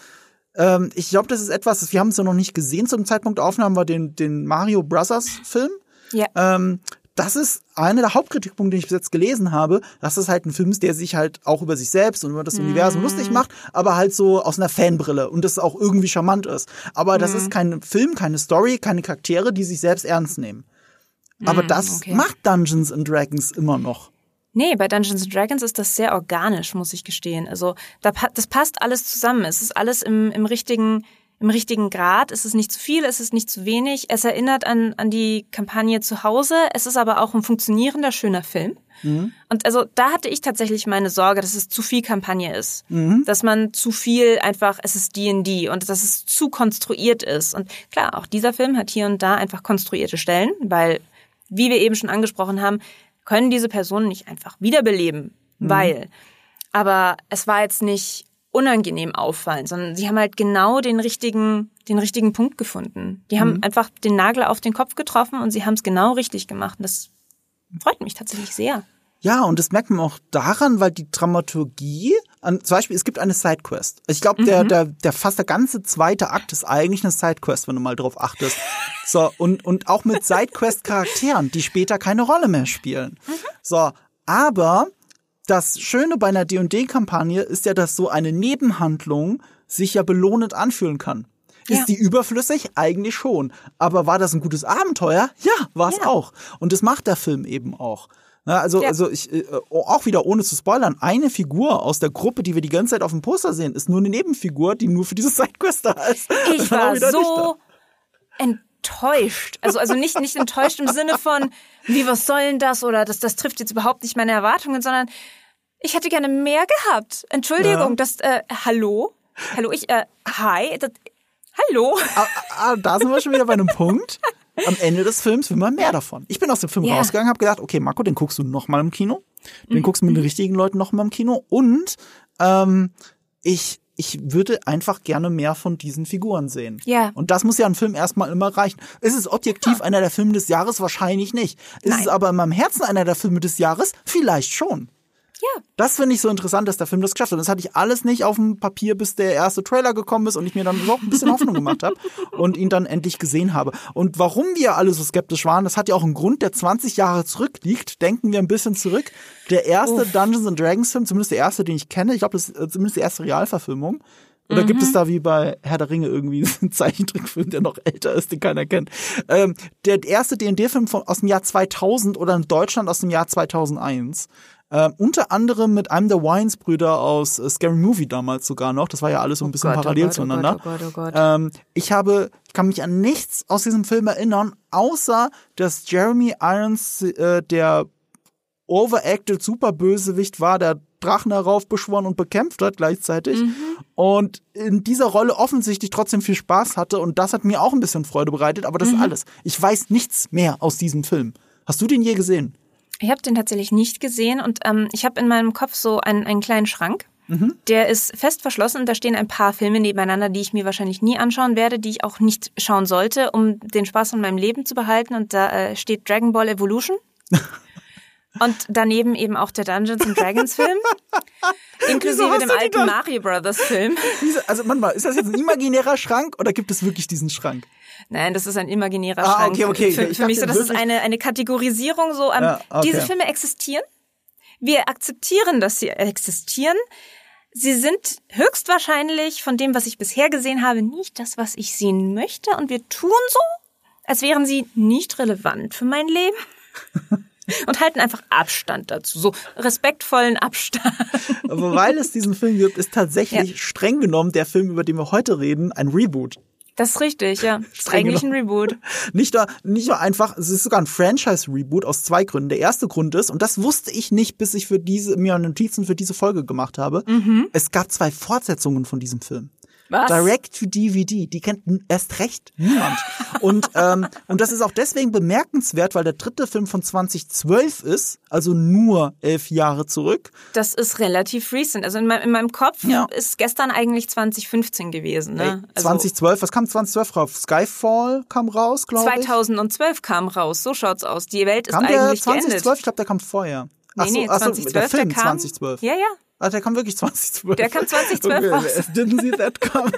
ähm, ich glaube, das ist etwas, wir haben es ja noch nicht gesehen zum Zeitpunkt der Aufnahme, war den, den Mario Brothers Film. Ja. Ähm, das ist einer der Hauptkritikpunkte, den ich bis jetzt gelesen habe, dass es halt ein Film ist, der sich halt auch über sich selbst und über das mm. Universum lustig macht, aber halt so aus einer Fanbrille und das auch irgendwie charmant ist. Aber mm. das ist kein Film, keine Story, keine Charaktere, die sich selbst ernst nehmen. Aber mm, das okay. macht Dungeons and Dragons immer noch. Nee, bei Dungeons Dragons ist das sehr organisch, muss ich gestehen. Also da, das passt alles zusammen. Es ist alles im, im richtigen im richtigen Grad. Es ist nicht zu viel, es ist nicht zu wenig. Es erinnert an, an die Kampagne zu Hause. Es ist aber auch ein funktionierender, schöner Film. Mhm. Und also da hatte ich tatsächlich meine Sorge, dass es zu viel Kampagne ist. Mhm. Dass man zu viel einfach, es ist D&D und dass es zu konstruiert ist. Und klar, auch dieser Film hat hier und da einfach konstruierte Stellen, weil, wie wir eben schon angesprochen haben, können diese Personen nicht einfach wiederbeleben, mhm. weil. Aber es war jetzt nicht unangenehm auffallen, sondern sie haben halt genau den richtigen, den richtigen Punkt gefunden. Die haben mhm. einfach den Nagel auf den Kopf getroffen und sie haben es genau richtig gemacht. Und das freut mich tatsächlich sehr. Ja, und das merkt man auch daran, weil die Dramaturgie, an, zum Beispiel, es gibt eine Sidequest. Ich glaube, der, mhm. der, der fast der ganze zweite Akt ist eigentlich eine Sidequest, wenn du mal drauf achtest. So, und, und auch mit Sidequest-Charakteren, die später keine Rolle mehr spielen. Mhm. So, aber das Schöne bei einer D&D-Kampagne ist ja, dass so eine Nebenhandlung sich ja belohnend anfühlen kann. Ist ja. die überflüssig? Eigentlich schon. Aber war das ein gutes Abenteuer? Ja, war es ja. auch. Und das macht der Film eben auch. Ja, also, ja. also ich, äh, auch wieder ohne zu spoilern, eine Figur aus der Gruppe, die wir die ganze Zeit auf dem Poster sehen, ist nur eine Nebenfigur, die nur für diese Sidequest da ist. Ich war so enttäuscht. Also, also nicht, nicht enttäuscht im Sinne von, wie, was soll denn das? Oder das, das trifft jetzt überhaupt nicht meine Erwartungen, sondern ich hätte gerne mehr gehabt. Entschuldigung, ja. das, äh, hallo? Hallo, ich, äh, hi, das, hallo? Ah, ah, da sind wir schon wieder bei einem Punkt. Am Ende des Films will man mehr davon. Ich bin aus dem Film yeah. rausgegangen, habe gedacht, okay, Marco, den guckst du noch mal im Kino. Den mhm. guckst du mit den richtigen Leuten noch mal im Kino. Und ähm, ich ich würde einfach gerne mehr von diesen Figuren sehen. Ja. Und das muss ja ein Film erstmal immer reichen. Ist es objektiv ja. einer der Filme des Jahres? Wahrscheinlich nicht. Ist Nein. es aber in meinem Herzen einer der Filme des Jahres? Vielleicht schon. Ja. Das finde ich so interessant, dass der Film das geschafft hat. Und das hatte ich alles nicht auf dem Papier, bis der erste Trailer gekommen ist und ich mir dann überhaupt ein bisschen Hoffnung gemacht habe und ihn dann endlich gesehen habe. Und warum wir alle so skeptisch waren, das hat ja auch einen Grund, der 20 Jahre zurückliegt. Denken wir ein bisschen zurück. Der erste Uff. Dungeons and Dragons Film, zumindest der erste, den ich kenne, ich glaube, das ist äh, zumindest die erste Realverfilmung. Oder mhm. gibt es mhm. da wie bei Herr der Ringe irgendwie einen Zeichentrickfilm, der noch älter ist, den keiner kennt? Ähm, der erste D&D-Film aus dem Jahr 2000 oder in Deutschland aus dem Jahr 2001. Äh, unter anderem mit einem der Wines-Brüder aus äh, Scary Movie damals sogar noch. Das war ja alles so ein oh bisschen Gott, oh parallel oh Gott, zueinander. Oh Gott, oh Gott, ähm, ich habe, ich kann mich an nichts aus diesem Film erinnern, außer dass Jeremy Irons äh, der overacted Superbösewicht war, der Drachen heraufbeschworen und bekämpft hat gleichzeitig. Mhm. Und in dieser Rolle offensichtlich trotzdem viel Spaß hatte. Und das hat mir auch ein bisschen Freude bereitet. Aber das mhm. ist alles. Ich weiß nichts mehr aus diesem Film. Hast du den je gesehen? Ich habe den tatsächlich nicht gesehen und ähm, ich habe in meinem Kopf so einen, einen kleinen Schrank. Mhm. Der ist fest verschlossen und da stehen ein paar Filme nebeneinander, die ich mir wahrscheinlich nie anschauen werde, die ich auch nicht schauen sollte, um den Spaß von meinem Leben zu behalten. Und da äh, steht Dragon Ball Evolution. Und daneben eben auch der Dungeons and Dragons Film. inklusive dem alten Mario Brothers Film. Also manchmal, ist das jetzt ein imaginärer Schrank oder gibt es wirklich diesen Schrank? Nein, das ist ein imaginärer ah, Schrank. Okay, okay. Für, für mich so, das ist eine, eine Kategorisierung so. Ähm, ja, okay. Diese Filme existieren. Wir akzeptieren, dass sie existieren. Sie sind höchstwahrscheinlich von dem, was ich bisher gesehen habe, nicht das, was ich sehen möchte. Und wir tun so, als wären sie nicht relevant für mein Leben. und halten einfach Abstand dazu, so respektvollen Abstand. Aber weil es diesen Film gibt, ist tatsächlich ja. streng genommen der Film, über den wir heute reden, ein Reboot. Das ist richtig, ja. Ist eigentlich ein Reboot. Nicht nur, nicht nur einfach, es ist sogar ein Franchise-Reboot aus zwei Gründen. Der erste Grund ist, und das wusste ich nicht, bis ich für diese, mir Notizen für diese Folge gemacht habe, mhm. es gab zwei Fortsetzungen von diesem Film. Was? Direct to DVD, die kennt erst recht niemand. und, ähm, und das ist auch deswegen bemerkenswert, weil der dritte Film von 2012 ist, also nur elf Jahre zurück. Das ist relativ recent. Also in, mein, in meinem Kopf ja. ist gestern eigentlich 2015 gewesen. Ne? Also 2012, was kam 2012 raus? Skyfall kam raus, glaube ich. 2012 kam raus, so schaut's aus. Die Welt ist kam eigentlich der 2012? Geendet. Ich glaube, der kam vorher. Ach nee, nee, 2012, der Film der kam, 2012. Ja, ja, Ah, der kam wirklich 2012. Der kam 2012 okay, raus. Didn't see that coming.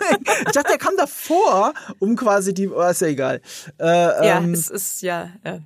Ich dachte, der kam davor, um quasi die, oh, ist ja egal. Äh, ja, ähm, es ist, ja. Äh.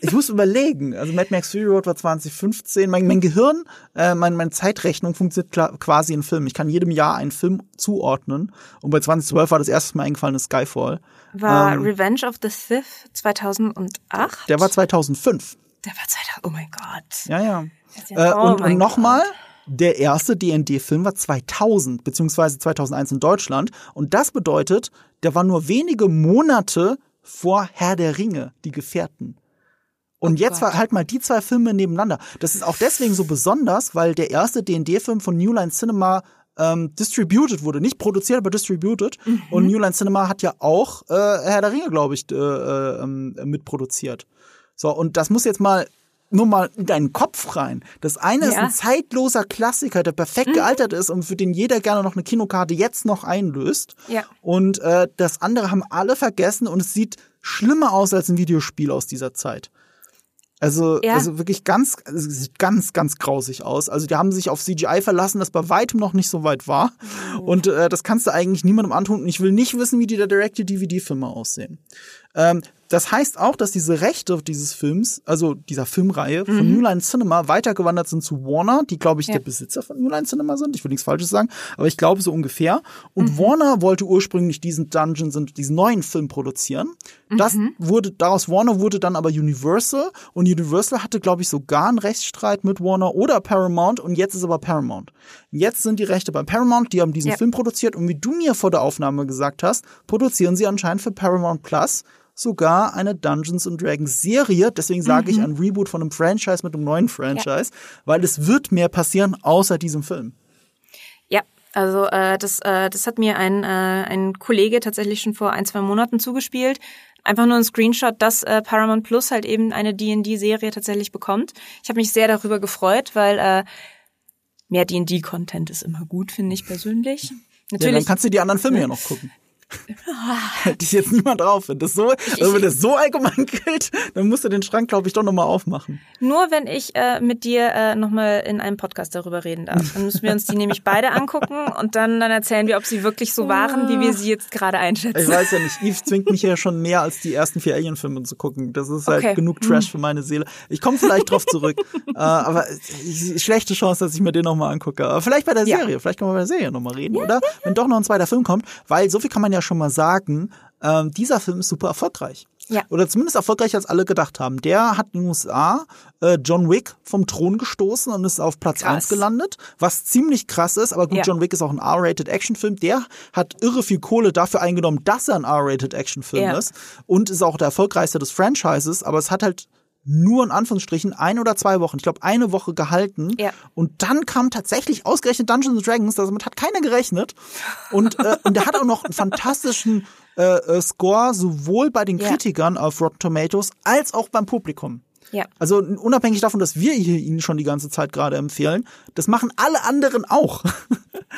ich muss überlegen. Also Mad Max Fury Road war 2015. Mein, mein Gehirn, äh, mein, meine Zeitrechnung funktioniert quasi in Film. Ich kann jedem Jahr einen Film zuordnen. Und bei 2012 war das erste Mal eingefallen Skyfall. War ähm, Revenge of the Sith 2008? Der war 2005. Der war 2000, oh mein Gott. Ja, ja. Ja oh und und nochmal, der erste D&D-Film war 2000, beziehungsweise 2001 in Deutschland. Und das bedeutet, der war nur wenige Monate vor Herr der Ringe, die Gefährten. Und Oh jetzt Gott. war halt mal die zwei Filme nebeneinander. Das ist auch deswegen so besonders, weil der erste D&D-Film von New Line Cinema ähm, distributed wurde. Nicht produziert, aber distributed. Mhm. Und New Line Cinema hat ja auch äh, Herr der Ringe, glaube ich, äh, äh, ähm, mitproduziert. So, und das muss jetzt mal nur mal in deinen Kopf rein. Das eine ist Ja. Mhm. ein zeitloser Klassiker, der perfekt gealtert ist und für den jeder gerne noch eine Kinokarte jetzt noch einlöst. Ja. Und äh, das andere haben alle vergessen und es sieht schlimmer aus als ein Videospiel aus dieser Zeit. Also, Ja. also wirklich ganz, also sieht ganz, ganz grausig aus. Also die haben sich auf CGI verlassen, das bei weitem noch nicht so weit war. Und äh, das kannst du eigentlich niemandem antun. Und ich will nicht wissen, wie die der Direct-to-DVD-Filme aussehen. Ähm, das heißt auch, dass diese Rechte dieses Films, also dieser Filmreihe von New Line Cinema weitergewandert sind zu Warner, die glaube ich Ja. der Besitzer von New Line Cinema sind. Ich will nichts Falsches sagen, aber ich glaube so ungefähr. Und Warner wollte ursprünglich diesen Dungeons und diesen neuen Film produzieren. Das wurde daraus Warner wurde dann aber Universal und Universal hatte glaube ich sogar einen Rechtsstreit mit Warner oder Paramount und jetzt ist aber Paramount. Jetzt sind die Rechte bei Paramount, die haben diesen Ja. Film produziert und wie du mir vor der Aufnahme gesagt hast, produzieren sie anscheinend für Paramount Plus sogar eine Dungeons and Dragons Serie. Deswegen sage ich ein Reboot von einem Franchise mit einem neuen Franchise, weil es wird mehr passieren außer diesem Film. Ja, also äh, das, äh, das hat mir ein, äh, ein Kollege tatsächlich schon vor ein, zwei Monaten zugespielt. Einfach nur ein Screenshot, dass äh, Paramount Plus halt eben eine D&D-Serie tatsächlich bekommt. Ich habe mich sehr darüber gefreut, weil äh, mehr D&D-Content ist immer gut, finde ich persönlich. Ja, dann Natürlich, kannst du die anderen Filme ja noch gucken. Hätte ich jetzt niemand drauf. Wenn das so, also wenn das so allgemein gilt, dann musst du den Schrank, glaube ich, doch nochmal aufmachen. nur wenn ich äh, mit dir äh, nochmal in einem Podcast darüber reden darf. Dann müssen wir uns die nämlich beide angucken und dann, dann erzählen wir, ob sie wirklich so waren, wie wir sie jetzt gerade Ich einschätzen. weiß ja nicht, Eve zwingt mich ja schon mehr als die ersten vier Alien-Filme zu gucken. Das ist halt Okay. genug Trash für meine Seele. Ich komme vielleicht drauf zurück, äh, aber ich, schlechte Chance, dass ich mir den nochmal angucke. Aber vielleicht bei der Ja. Serie, vielleicht können wir bei der Serie nochmal reden, oder? Wenn doch noch ein zweiter Film kommt, weil so viel kann man ja schon mal sagen, ähm, dieser Film ist super erfolgreich. Ja. Oder zumindest erfolgreicher als alle gedacht haben. Der hat in den USA äh, John Wick vom Thron gestoßen und ist auf Platz Krass. 1 gelandet, was ziemlich krass ist. Aber gut, Ja. John Wick ist auch ein R-rated Actionfilm. Der hat irre viel Kohle dafür eingenommen, dass er ein R-rated Actionfilm Ja. ist und ist auch der erfolgreichste des Franchises. Aber es hat halt nur in Anführungsstrichen ein oder zwei Wochen, ich glaube eine Woche gehalten. Ja. Und dann kam tatsächlich ausgerechnet Dungeons and Dragons, damit hat keiner gerechnet. Und, äh, und der hat auch noch einen fantastischen äh, äh, Score, sowohl bei den Ja. Kritikern auf Rotten Tomatoes als auch beim Publikum. Ja. Also unabhängig davon, dass wir hier ihn schon die ganze Zeit gerade empfehlen, das machen alle anderen auch.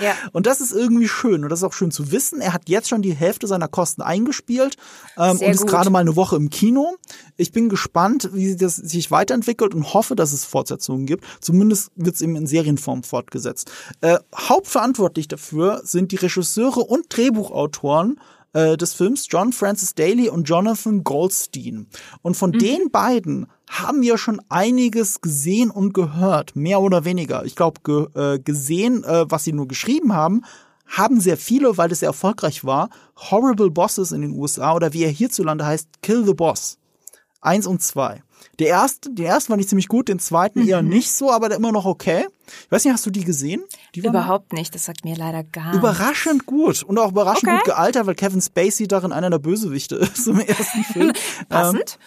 Ja. Und das ist irgendwie schön und das ist auch schön zu wissen. Er hat jetzt schon die Hälfte seiner Kosten eingespielt ähm, Sehr und ist gut. gerade mal eine Woche im Kino. Ich bin gespannt, wie das sich weiterentwickelt und hoffe, dass es Fortsetzungen gibt. Zumindest wird es eben in Serienform fortgesetzt. Äh, hauptverantwortlich dafür sind die Regisseure und Drehbuchautoren äh, des Films John Francis Daly und Jonathan Goldstein. Und von den beiden haben wir schon einiges gesehen und gehört, mehr oder weniger. Ich glaube, ge äh, gesehen, äh, was sie nur geschrieben haben, haben sehr viele, weil es sehr erfolgreich war, Horrible Bosses in den USA oder wie er hierzulande heißt, Kill the Boss. Eins und zwei. Der erste, den ersten fand ich ziemlich gut, den zweiten eher nicht so, aber der immer noch okay. Ich weiß nicht, hast du die gesehen? Die Überhaupt nicht, das sagt mir leider gar nichts. Überraschend gut und auch überraschend Okay. gut gealtert, weil Kevin Spacey darin einer der Bösewichte ist im ersten Film. Passend.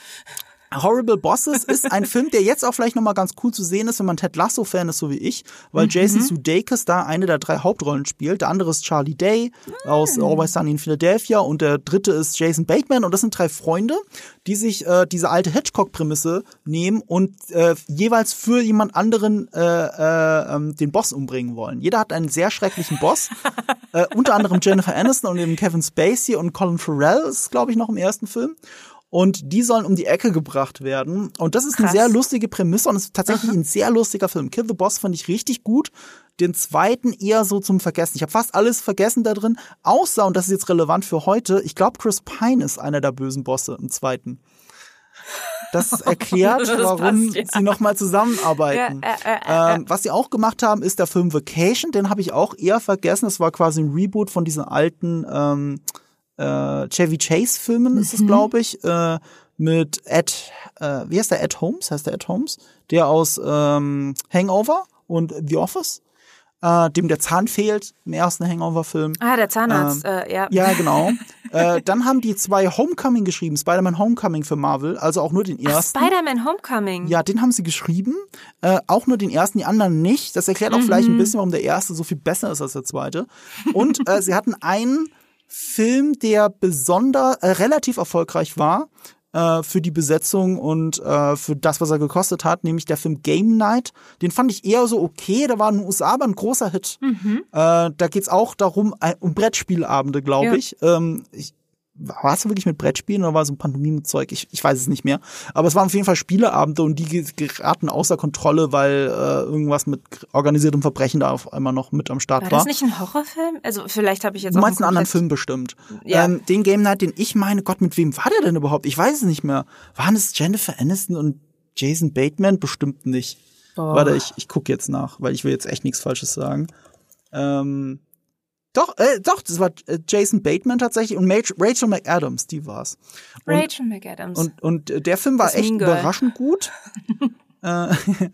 Horrible Bosses ist ein Film, der jetzt auch vielleicht nochmal ganz cool zu sehen ist, wenn man Ted Lasso-Fan ist, so wie ich, weil Jason Sudeikis da eine der drei Hauptrollen spielt. Der andere ist Charlie Day aus Always Sunny in Philadelphia und der dritte ist Jason Bateman und das sind drei Freunde, die sich äh, diese alte Hitchcock-Prämisse nehmen und äh, jeweils für jemand anderen äh, äh, ähm, den Boss umbringen wollen. Jeder hat einen sehr schrecklichen Boss, äh, unter anderem Jennifer Aniston und eben Kevin Spacey und Colin Farrell ist, glaube ich, noch im ersten Film. Und die sollen um die Ecke gebracht werden. Und das ist eine Krass. sehr lustige Prämisse und es ist tatsächlich ein sehr lustiger Film. Kill the Boss fand ich richtig gut. Den zweiten eher so zum Vergessen. Ich habe fast alles vergessen da drin, außer, und das ist jetzt relevant für heute, ich glaube, Chris Pine ist einer der bösen Bosse im zweiten. Das erklärt, Das warum passt, ja. sie nochmal zusammenarbeiten. Ja, äh, äh, äh, Ähm, was sie auch gemacht haben, ist der Film Vacation. Den habe ich auch eher vergessen. Das war quasi ein Reboot von diesen alten ähm, äh, Chevy Chase Filmen, ist Mhm. es, glaube ich, äh, mit Ed, äh, wie heißt der Ed Holmes? Heißt der Ed Holmes? Der aus ähm, Hangover und The Office äh, dem der Zahn fehlt im ersten Hangover-Film. Ah, der Zahnarzt, ähm, äh, ja. Ja, genau. äh, dann haben die zwei Homecoming geschrieben, Spider-Man Homecoming für Marvel, also auch nur den ersten. Spider-Man Homecoming. Ja, den haben sie geschrieben, äh, auch nur den ersten, die anderen nicht. Das erklärt auch mhm. vielleicht ein bisschen, warum der erste so viel besser ist als der zweite. Und äh, sie hatten einen Film, der besonders äh, relativ erfolgreich war, äh, für die Besetzung und äh, für das, was er gekostet hat, nämlich der Film Game Night. Den fand ich eher so okay, der war in den USA aber ein großer Hit. Mhm. Äh, da geht's auch darum, ein, um Brettspielabende, glaube ja. ich. Ähm, ich war es wirklich mit Brettspielen oder war es ein Pantomime-Zeug? Ich, ich weiß es nicht mehr. Aber es waren auf jeden Fall Spieleabende und die geraten außer Kontrolle, weil äh, irgendwas mit organisiertem Verbrechen da auf einmal noch mit am Start war. War das nicht ein Horrorfilm? Also vielleicht habe ich jetzt du meinst einen, einen anderen Film bestimmt. Ja. Ähm, den Game Night, den ich meine, Gott, mit wem war der denn überhaupt? Ich weiß es nicht mehr. Waren es Jennifer Aniston und Jason Bateman? Bestimmt nicht. Boah. Warte, ich, ich gucke jetzt nach, weil ich will jetzt echt nichts Falsches sagen. Ähm, doch, äh, doch, das war äh, Jason Bateman tatsächlich und Rachel McAdams, die war's. Und, Rachel McAdams. Und, und äh, der Film war das echt überraschend gut. Äh,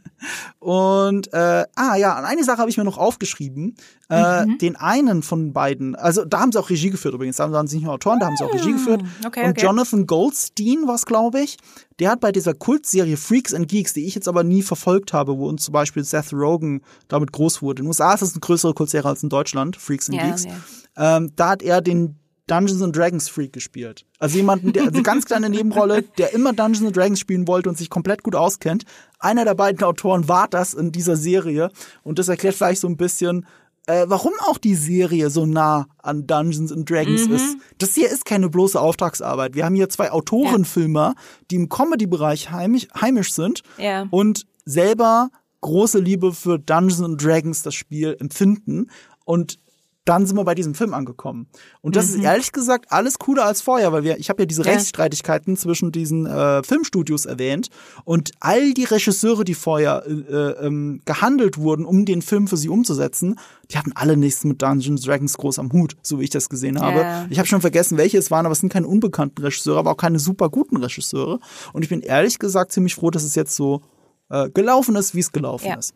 und äh, ah ja, eine Sache habe ich mir noch aufgeschrieben. Äh, mhm. Den einen von beiden, also da haben sie auch Regie geführt übrigens, da waren sie nicht nur Autoren, da haben sie auch Regie geführt. Ah, okay, und okay. Jonathan Goldstein war es, glaube ich. Der hat bei dieser Kultserie Freaks and Geeks, die ich jetzt aber nie verfolgt habe, wo uns zum Beispiel Seth Rogen damit groß wurde. In den USA ist es eine größere Kultserie als in Deutschland, Freaks and ja, Geeks. Ja. Ähm, da hat er den Dungeons and Dragons Freak gespielt. Also jemanden, der, also ganz kleine Nebenrolle, der immer Dungeons and Dragons spielen wollte und sich komplett gut auskennt. Einer der beiden Autoren war das in dieser Serie und das erklärt vielleicht so ein bisschen, äh, warum auch die Serie so nah an Dungeons and Dragons mhm. ist. Das hier ist keine bloße Auftragsarbeit. Wir haben hier zwei Autorenfilmer, ja. die im Comedy-Bereich heimisch, heimisch sind ja. und selber große Liebe für Dungeons and Dragons das Spiel empfinden und dann sind wir bei diesem Film angekommen. Und das mhm. ist ehrlich gesagt alles cooler als vorher, weil wir, ich habe ja diese ja. Rechtsstreitigkeiten zwischen diesen äh, Filmstudios erwähnt und all die Regisseure, die vorher äh, äh, ähm, gehandelt wurden, um den Film für sie umzusetzen, die hatten alle nichts mit Dungeons Dragons groß am Hut, so wie ich das gesehen habe. Yeah. Ich habe schon vergessen, welche es waren, aber es sind keine unbekannten Regisseure, aber auch keine super guten Regisseure. Und ich bin ehrlich gesagt ziemlich froh, dass es jetzt so äh, gelaufen ist, wie es gelaufen ja. ist.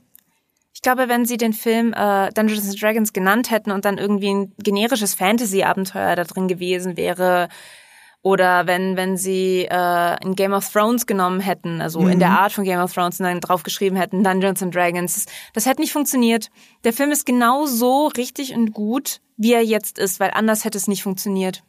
Ich glaube, wenn sie den Film äh, Dungeons and Dragons genannt hätten und dann irgendwie ein generisches Fantasy-Abenteuer da drin gewesen wäre, oder wenn, wenn sie äh, ein Game of Thrones genommen hätten, also mhm. in der mhm. Art von Game of Thrones und dann draufgeschrieben hätten, Dungeons and Dragons, das, das hätte nicht funktioniert. Der Film ist genau so richtig und gut, wie er jetzt ist, weil anders hätte es nicht funktioniert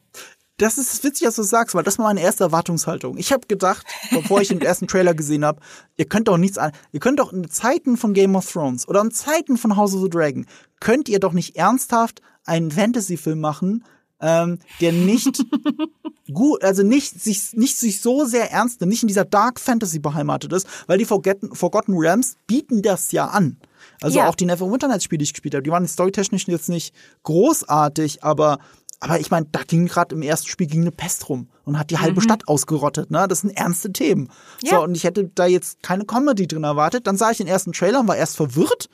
das ist witzig, dass du sagst, weil das war meine erste Erwartungshaltung. Ich habe gedacht, bevor ich den ersten Trailer gesehen habe, ihr könnt doch nichts an, ihr könnt doch in Zeiten von Game of Thrones oder in Zeiten von House of the Dragon, könnt ihr doch nicht ernsthaft einen Fantasy-Film machen, ähm, der nicht gut, also nicht sich, nicht sich so sehr ernst nimmt, nicht in dieser Dark Fantasy beheimatet ist, weil die Forgotten, Forgotten Realms bieten das ja an. Also ja. auch die Neverwinter Nights Spiele, die ich gespielt habe, die waren storytechnisch jetzt nicht großartig, aber aber ich meine, da ging gerade im ersten Spiel ging eine Pest rum und hat die halbe mhm. Stadt ausgerottet. Ne? Das sind ernste Themen. Ja. So, und ich hätte da jetzt keine Comedy drin erwartet. Dann sah ich den ersten Trailer und war erst verwirrt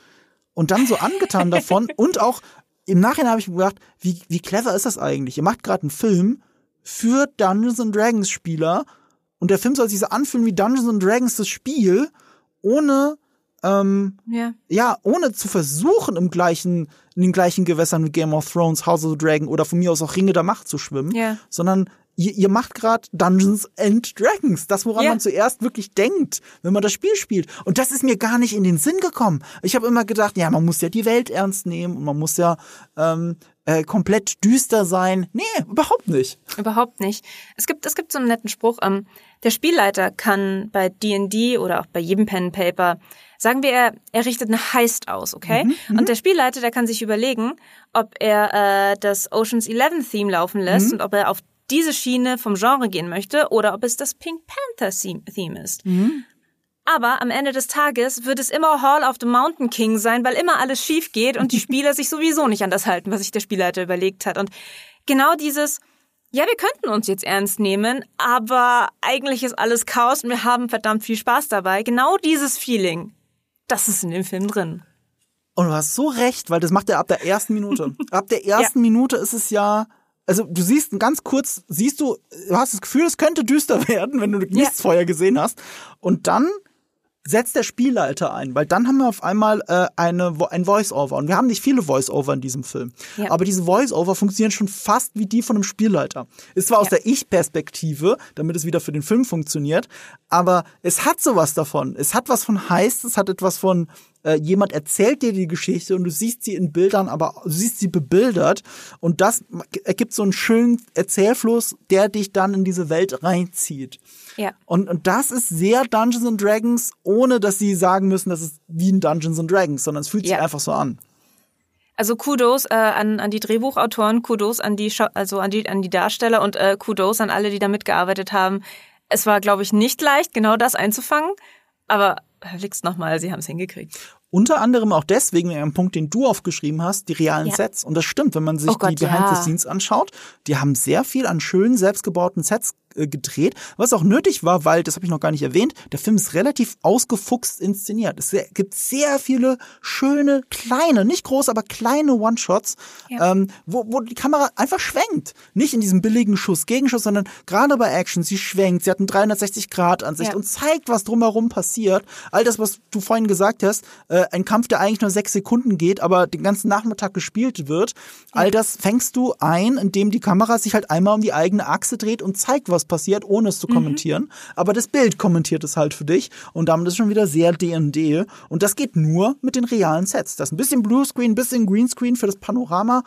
und dann so angetan davon. Und auch im Nachhinein habe ich mir gedacht, wie, wie clever ist das eigentlich? Ihr macht gerade einen Film für Dungeons and Dragons Spieler und der Film soll sich so anfühlen wie Dungeons and Dragons das Spiel, ohne ähm, ja. ja, ohne zu versuchen, im gleichen, in den gleichen Gewässern wie Game of Thrones, House of the Dragon oder von mir aus auch Ringe der Macht zu schwimmen, ja. sondern ihr, ihr macht gerade Dungeons and Dragons, das woran ja. man zuerst wirklich denkt, wenn man das Spiel spielt. Und das ist mir gar nicht in den Sinn gekommen. Ich habe immer gedacht, ja, man muss ja die Welt ernst nehmen und man muss ja ähm, äh, komplett düster sein. Nee, überhaupt nicht. Überhaupt nicht. Es gibt, es gibt so einen netten Spruch, ähm, der Spielleiter kann bei D&D oder auch bei jedem Pen Paper Sagen wir, er, er richtet eine Heist aus, okay? Mhm, mhm, und der Spielleiter, der kann sich überlegen, ob er äh, das Oceans 11 Theme laufen lässt mhm. und ob er auf diese Schiene vom Genre gehen möchte oder ob es das Pink Panther Theme ist. Mhm. Aber am Ende des Tages wird es immer Hall of the Mountain King sein, weil immer alles schief geht und die Spieler sich sowieso nicht an das halten, was sich der Spielleiter überlegt hat. Und genau dieses, ja, wir könnten uns jetzt ernst nehmen, aber eigentlich ist alles Chaos und wir haben verdammt viel Spaß dabei. Genau dieses Feeling das ist in dem Film drin. Und du hast so recht, weil das macht er ab der ersten Minute. ab der ersten ja. Minute ist es ja also du siehst ganz kurz, siehst du, du hast das Gefühl, es könnte düster werden, wenn du nichts ja. vorher gesehen hast. Und dann setzt der Spielleiter ein, weil dann haben wir auf einmal äh, eine, ein Voice-Over. Und wir haben nicht viele Voice-Over in diesem Film. Ja. Aber diese Voice-Over funktionieren schon fast wie die von einem Spielleiter. Ist zwar ja. aus der Ich-Perspektive, damit es wieder für den Film funktioniert, aber es hat sowas davon. Es hat was von heißt, es hat etwas von äh, jemand erzählt dir die Geschichte und du siehst sie in Bildern, aber du siehst sie bebildert und das ergibt so einen schönen Erzählfluss, der dich dann in diese Welt reinzieht. Ja. Und, und das ist sehr Dungeons and Dragons, ohne dass sie sagen müssen, das ist wie ein Dungeons and Dragons, sondern es fühlt sich einfach so an. Also Kudos äh, an, an die Drehbuchautoren, Kudos an die also an die an die Darsteller und äh, Kudos an alle, die da mitgearbeitet haben. Es war, glaube ich, nicht leicht, genau das einzufangen, aber liegt's nochmal, sie haben es hingekriegt. Unter anderem auch deswegen, ein Punkt, den du aufgeschrieben hast, die realen ja. Sets. Und das stimmt, wenn man sich oh Gott, die Behind ja. the Scenes anschaut. Die haben sehr viel an schönen, selbstgebauten Sets äh, gedreht, was auch nötig war, weil, das habe ich noch gar nicht erwähnt, der Film ist relativ ausgefuchst inszeniert. Es gibt sehr viele schöne, kleine, nicht groß, aber kleine One-Shots, ja. ähm, wo, wo die Kamera einfach schwenkt. Nicht in diesem billigen Schuss, Gegenschuss, sondern gerade bei Action, sie schwenkt, sie hat einen 360-Grad-Ansicht ja. und zeigt, was drumherum passiert. All das, was du vorhin gesagt hast, äh, ein Kampf, der eigentlich nur sechs Sekunden geht, aber den ganzen Nachmittag gespielt wird, all das fängst du ein, indem die Kamera sich halt einmal um die eigene Achse dreht und zeigt, was passiert, ohne es zu mhm. kommentieren. Aber das Bild kommentiert es halt für dich und damit ist es schon wieder sehr D&D und das geht nur mit den realen Sets. Das ist ein bisschen Bluescreen, ein bisschen Greenscreen für das Panorama,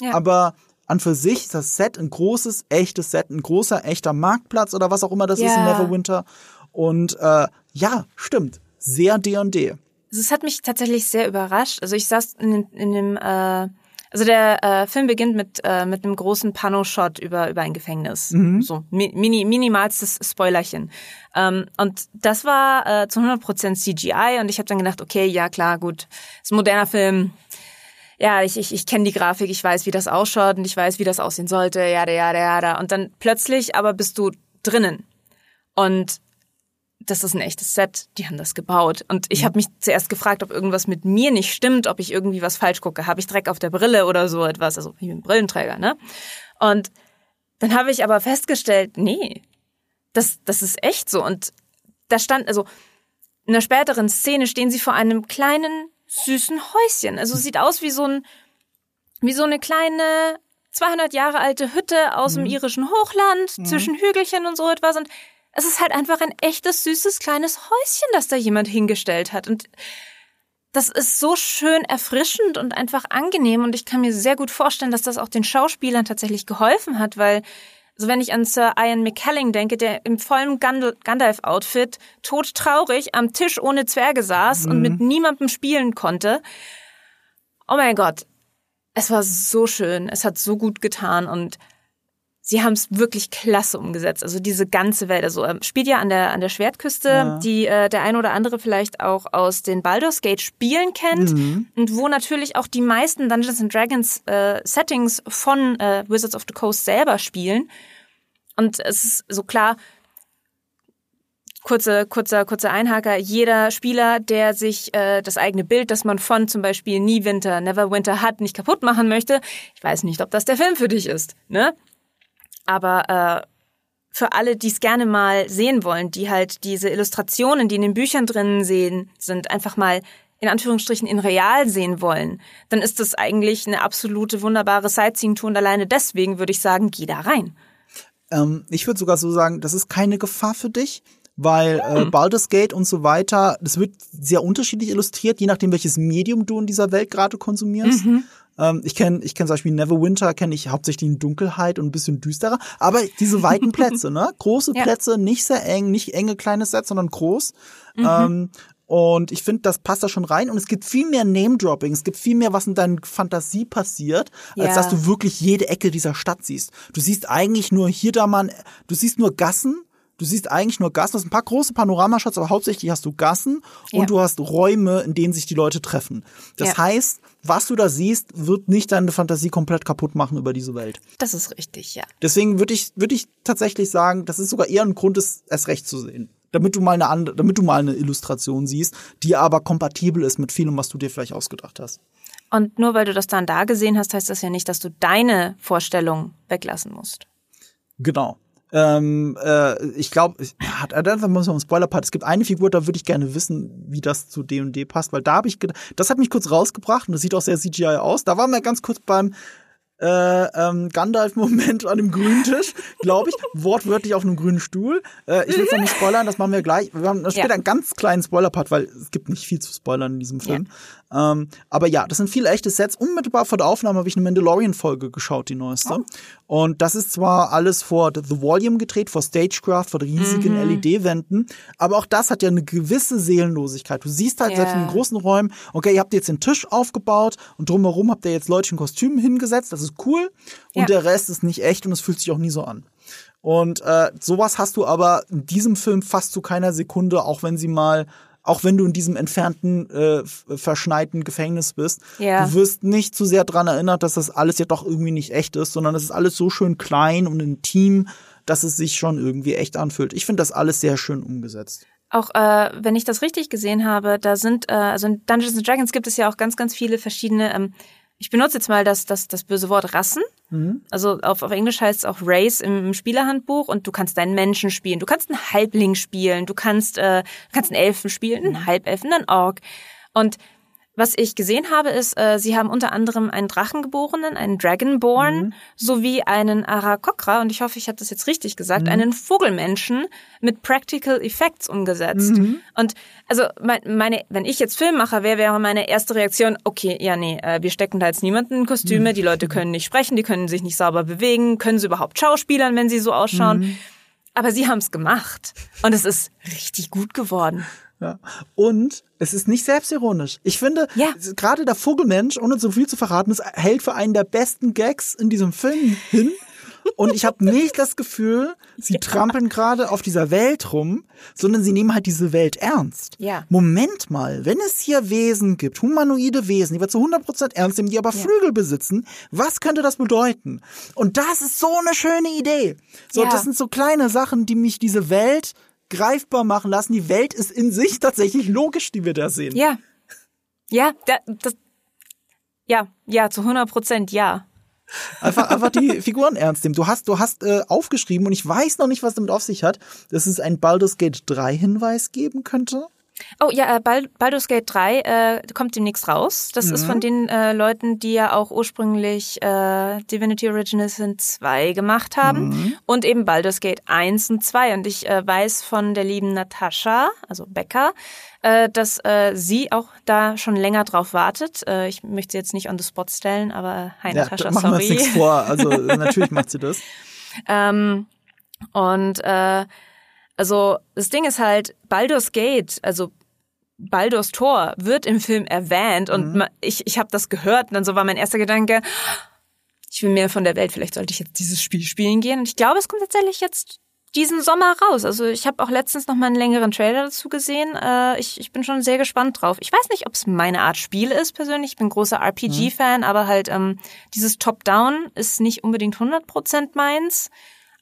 ja. aber an für sich ist das Set ein großes, echtes Set, ein großer, echter Marktplatz oder was auch immer das ja. ist in Neverwinter. Und äh, ja, stimmt. Sehr D&D. Also es hat mich tatsächlich sehr überrascht. Also ich saß in, in dem, äh, also der äh, Film beginnt mit äh, mit einem großen Pano-Shot über über ein Gefängnis, mhm. so mini minimalstes Spoilerchen. Ähm, und das war äh, zu 100% CGI und ich habe dann gedacht, okay, ja klar, gut, ist ein moderner Film. Ja, ich, ich, ich kenne die Grafik, ich weiß, wie das ausschaut und ich weiß, wie das aussehen sollte, ja, ja, ja, ja. Und dann plötzlich aber bist du drinnen. Und das ist ein echtes Set, die haben das gebaut. Und ich habe mich zuerst gefragt, ob irgendwas mit mir nicht stimmt, ob ich irgendwie was falsch gucke. Habe ich Dreck auf der Brille oder so etwas? Also ich bin Brillenträger, ne? Und dann habe ich aber festgestellt, nee, das, das ist echt so. Und da stand, also in einer späteren Szene stehen sie vor einem kleinen, süßen Häuschen. Also sieht aus wie so ein, wie so eine kleine 200 Jahre alte Hütte aus mhm. dem irischen Hochland mhm. zwischen Hügelchen und so etwas. Und es ist halt einfach ein echtes, süßes, kleines Häuschen, das da jemand hingestellt hat. Und das ist so schön erfrischend und einfach angenehm. Und ich kann mir sehr gut vorstellen, dass das auch den Schauspielern tatsächlich geholfen hat, weil also wenn ich an Sir Ian McKelling denke, der im vollen Gandalf-Outfit todtraurig am Tisch ohne Zwerge saß mhm. und mit niemandem spielen konnte. Oh mein Gott, es war so schön, es hat so gut getan und sie haben es wirklich klasse umgesetzt. Also diese ganze Welt, also ähm, spielt ja an der an der Schwertküste, ja. die äh, der ein oder andere vielleicht auch aus den Baldur's Gate Spielen kennt mhm. und wo natürlich auch die meisten Dungeons and Dragons äh, Settings von äh, Wizards of the Coast selber spielen. Und es ist so klar, kurze, kurzer, kurzer Einhaker. Jeder Spieler, der sich äh, das eigene Bild, das man von zum Beispiel Nie Winter, Never Winter hat, nicht kaputt machen möchte, ich weiß nicht, ob das der Film für dich ist. Ne? Aber äh, für alle, die es gerne mal sehen wollen, die halt diese Illustrationen, die in den Büchern drinnen sehen, sind, einfach mal in Anführungsstrichen in real sehen wollen, dann ist das eigentlich eine absolute wunderbare Sightseeing-Tour und alleine deswegen würde ich sagen, geh da rein. Ähm, ich würde sogar so sagen, das ist keine Gefahr für dich, weil äh. Baldur's Gate und so weiter, das wird sehr unterschiedlich illustriert, je nachdem, welches Medium du in dieser Welt gerade konsumierst. Mhm. Ähm, ich kenne ich kenn zum Beispiel Neverwinter, kenne ich hauptsächlich in Dunkelheit und ein bisschen düsterer. Aber diese weiten Plätze, ne? Große ja. Plätze, nicht sehr eng, nicht enge kleine Sets, sondern groß. Mhm. Ähm, und ich finde, das passt da schon rein. Und es gibt viel mehr Name-Dropping. Es gibt viel mehr, was in deiner Fantasie passiert, ja. als dass du wirklich jede Ecke dieser Stadt siehst. Du siehst eigentlich nur hier da mal, du siehst nur Gassen Du siehst eigentlich nur Gassen, du hast ein paar große Panoramashots, aber hauptsächlich hast du Gassen und ja. du hast Räume, in denen sich die Leute treffen. Das ja. heißt, was du da siehst, wird nicht deine Fantasie komplett kaputt machen über diese Welt. Das ist richtig, ja. Deswegen würde ich, würde ich tatsächlich sagen, das ist sogar eher ein Grund, es erst recht zu sehen. Damit du mal eine andere, damit du mal eine Illustration siehst, die aber kompatibel ist mit vielem, was du dir vielleicht ausgedacht hast. Und nur weil du das dann da gesehen hast, heißt das ja nicht, dass du deine Vorstellung weglassen musst. Genau. Ähm, äh, ich glaube, hat dann muss man einen Spoiler-Part. Es gibt eine Figur, da würde ich gerne wissen, wie das zu D&D passt, weil da habe ich gedacht, das hat mich kurz rausgebracht und das sieht auch sehr CGI aus. Da waren wir ganz kurz beim äh, ähm, Gandalf-Moment an dem grünen Tisch, glaube ich, wortwörtlich auf einem grünen Stuhl. Äh, ich will es noch nicht spoilern, das machen wir gleich. Wir haben später ja. einen ganz kleinen Spoiler-Part, weil es gibt nicht viel zu spoilern in diesem Film. Ja. Ähm, aber ja, das sind viele echte Sets. Unmittelbar vor der Aufnahme habe ich eine Mandalorian-Folge geschaut, die neueste. Oh. Und das ist zwar alles vor The Volume gedreht, vor Stagecraft, vor riesigen mhm. LED-Wänden, aber auch das hat ja eine gewisse Seelenlosigkeit. Du siehst halt yeah. selbst in den großen Räumen, okay, ihr habt jetzt den Tisch aufgebaut und drumherum habt ihr jetzt Leute in Kostümen hingesetzt, das ist cool. Und ja. der Rest ist nicht echt und es fühlt sich auch nie so an. Und äh, sowas hast du aber in diesem Film fast zu keiner Sekunde, auch wenn sie mal auch wenn du in diesem entfernten, äh, verschneiten Gefängnis bist. Ja. Du wirst nicht zu sehr dran erinnert, dass das alles ja doch irgendwie nicht echt ist, sondern es ist alles so schön klein und intim, dass es sich schon irgendwie echt anfühlt. Ich finde das alles sehr schön umgesetzt. Auch äh, wenn ich das richtig gesehen habe, da sind, äh, also in Dungeons and Dragons gibt es ja auch ganz, ganz viele verschiedene ähm, ich benutze jetzt mal das, das, das böse Wort Rassen. Mhm. Also auf, auf Englisch heißt es auch Race im, Spielerhandbuch und du kannst deinen Menschen spielen. Du kannst einen Halbling spielen, du kannst, äh, du kannst einen Elfen spielen, einen. Halbelfen, einen Ork. Und was ich gesehen habe, ist, äh, sie haben unter anderem einen Drachengeborenen, einen Dragonborn, mhm. sowie einen Arakokra, und ich hoffe, ich habe das jetzt richtig gesagt, mhm. einen Vogelmenschen mit Practical Effects umgesetzt. Mhm. Und also meine, wenn ich jetzt Filmmacher wäre, wäre meine erste Reaktion, okay, ja, nee, äh, wir stecken da jetzt niemanden in Kostüme, die Leute können nicht sprechen, die können sich nicht sauber bewegen, können sie überhaupt schauspielern, wenn sie so ausschauen. Mhm. Aber sie haben es gemacht. Und es ist richtig gut geworden. Ja. Und es ist nicht selbstironisch. Ich finde, ja. gerade der Vogelmensch, ohne so viel zu verraten, es hält für einen der besten Gags in diesem Film hin. Und ich habe nicht das Gefühl, sie ja. trampeln gerade auf dieser Welt rum, sondern sie nehmen halt diese Welt ernst. Ja. Moment mal, wenn es hier Wesen gibt, humanoide Wesen, die wir zu 100% ernst nehmen, die aber ja. Flügel besitzen, was könnte das bedeuten? Und das ist so eine schöne Idee. So, das sind so kleine Sachen, die mich diese Welt greifbar machen lassen. Die Welt ist in sich tatsächlich logisch, die wir da sehen. Ja. Ja, da, das, ja, ja, zu 100 Prozent ja. Einfach, einfach die Figuren ernst nehmen. Du hast, du hast äh, aufgeschrieben und ich weiß noch nicht, was damit auf sich hat, dass es ein Baldur's Gate 3 Hinweis geben könnte. Oh ja, äh, Baldur's Gate 3 äh, kommt demnächst raus. Das mhm. ist von den äh, Leuten, die ja auch ursprünglich äh, Divinity Original Sin 2 gemacht haben mhm. und eben Baldur's Gate 1 und 2. Und ich äh, weiß von der lieben Natascha, also Becker, äh, dass äh, sie auch da schon länger drauf wartet. Äh, ich möchte sie jetzt nicht on the spot stellen, aber hi ja, Natascha, machen sorry. Machen wir nichts vor. Also natürlich macht sie das. Ähm, und äh, also das Ding ist halt, Baldur's Gate, also Baldur's Tor wird im Film erwähnt und mhm. ich, ich habe das gehört und dann so war mein erster Gedanke, ich will mehr von der Welt, vielleicht sollte ich jetzt dieses Spiel spielen gehen. Und ich glaube, es kommt tatsächlich jetzt diesen Sommer raus. Also ich habe auch letztens noch mal einen längeren Trailer dazu gesehen. Äh, ich, ich bin schon sehr gespannt drauf. Ich weiß nicht, ob es meine Art Spiel ist persönlich. Ich bin großer RPG-Fan, mhm. aber halt ähm, dieses Top-Down ist nicht unbedingt 100% meins.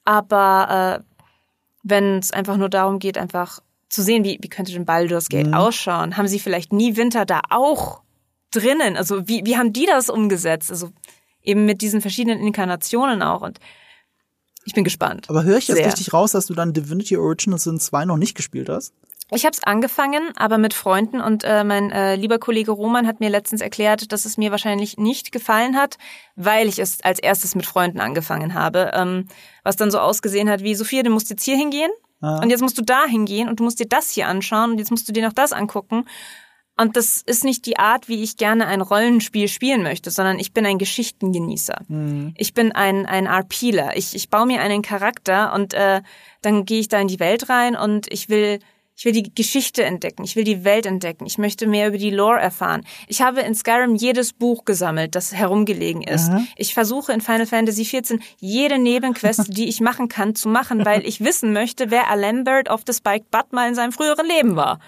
Aber äh, wenn es einfach nur darum geht, einfach zu sehen, wie, wie könnte denn Baldur's Gate mhm. ausschauen? Haben sie vielleicht nie Winter da auch drinnen? Also wie, wie haben die das umgesetzt? Also eben mit diesen verschiedenen Inkarnationen auch und ich bin gespannt. Aber höre ich jetzt Sehr. richtig raus, dass du dann Divinity Original Sin 2 noch nicht gespielt hast? Ich habe es angefangen, aber mit Freunden und äh, mein äh, lieber Kollege Roman hat mir letztens erklärt, dass es mir wahrscheinlich nicht gefallen hat, weil ich es als erstes mit Freunden angefangen habe. Ähm, was dann so ausgesehen hat wie, Sophia, du musst jetzt hier hingehen ah. und jetzt musst du da hingehen und du musst dir das hier anschauen und jetzt musst du dir noch das angucken. Und das ist nicht die Art, wie ich gerne ein Rollenspiel spielen möchte, sondern ich bin ein Geschichtengenießer. Mhm. Ich bin ein, ein RPler. Ich, ich baue mir einen Charakter und äh, dann gehe ich da in die Welt rein und ich will ich will die Geschichte entdecken. Ich will die Welt entdecken. Ich möchte mehr über die Lore erfahren. Ich habe in Skyrim jedes Buch gesammelt, das herumgelegen ist. Mhm. Ich versuche in Final Fantasy XIV jede Nebenquest, die ich machen kann, zu machen, weil ich wissen möchte, wer Alembert of the Spiked Butt mal in seinem früheren Leben war.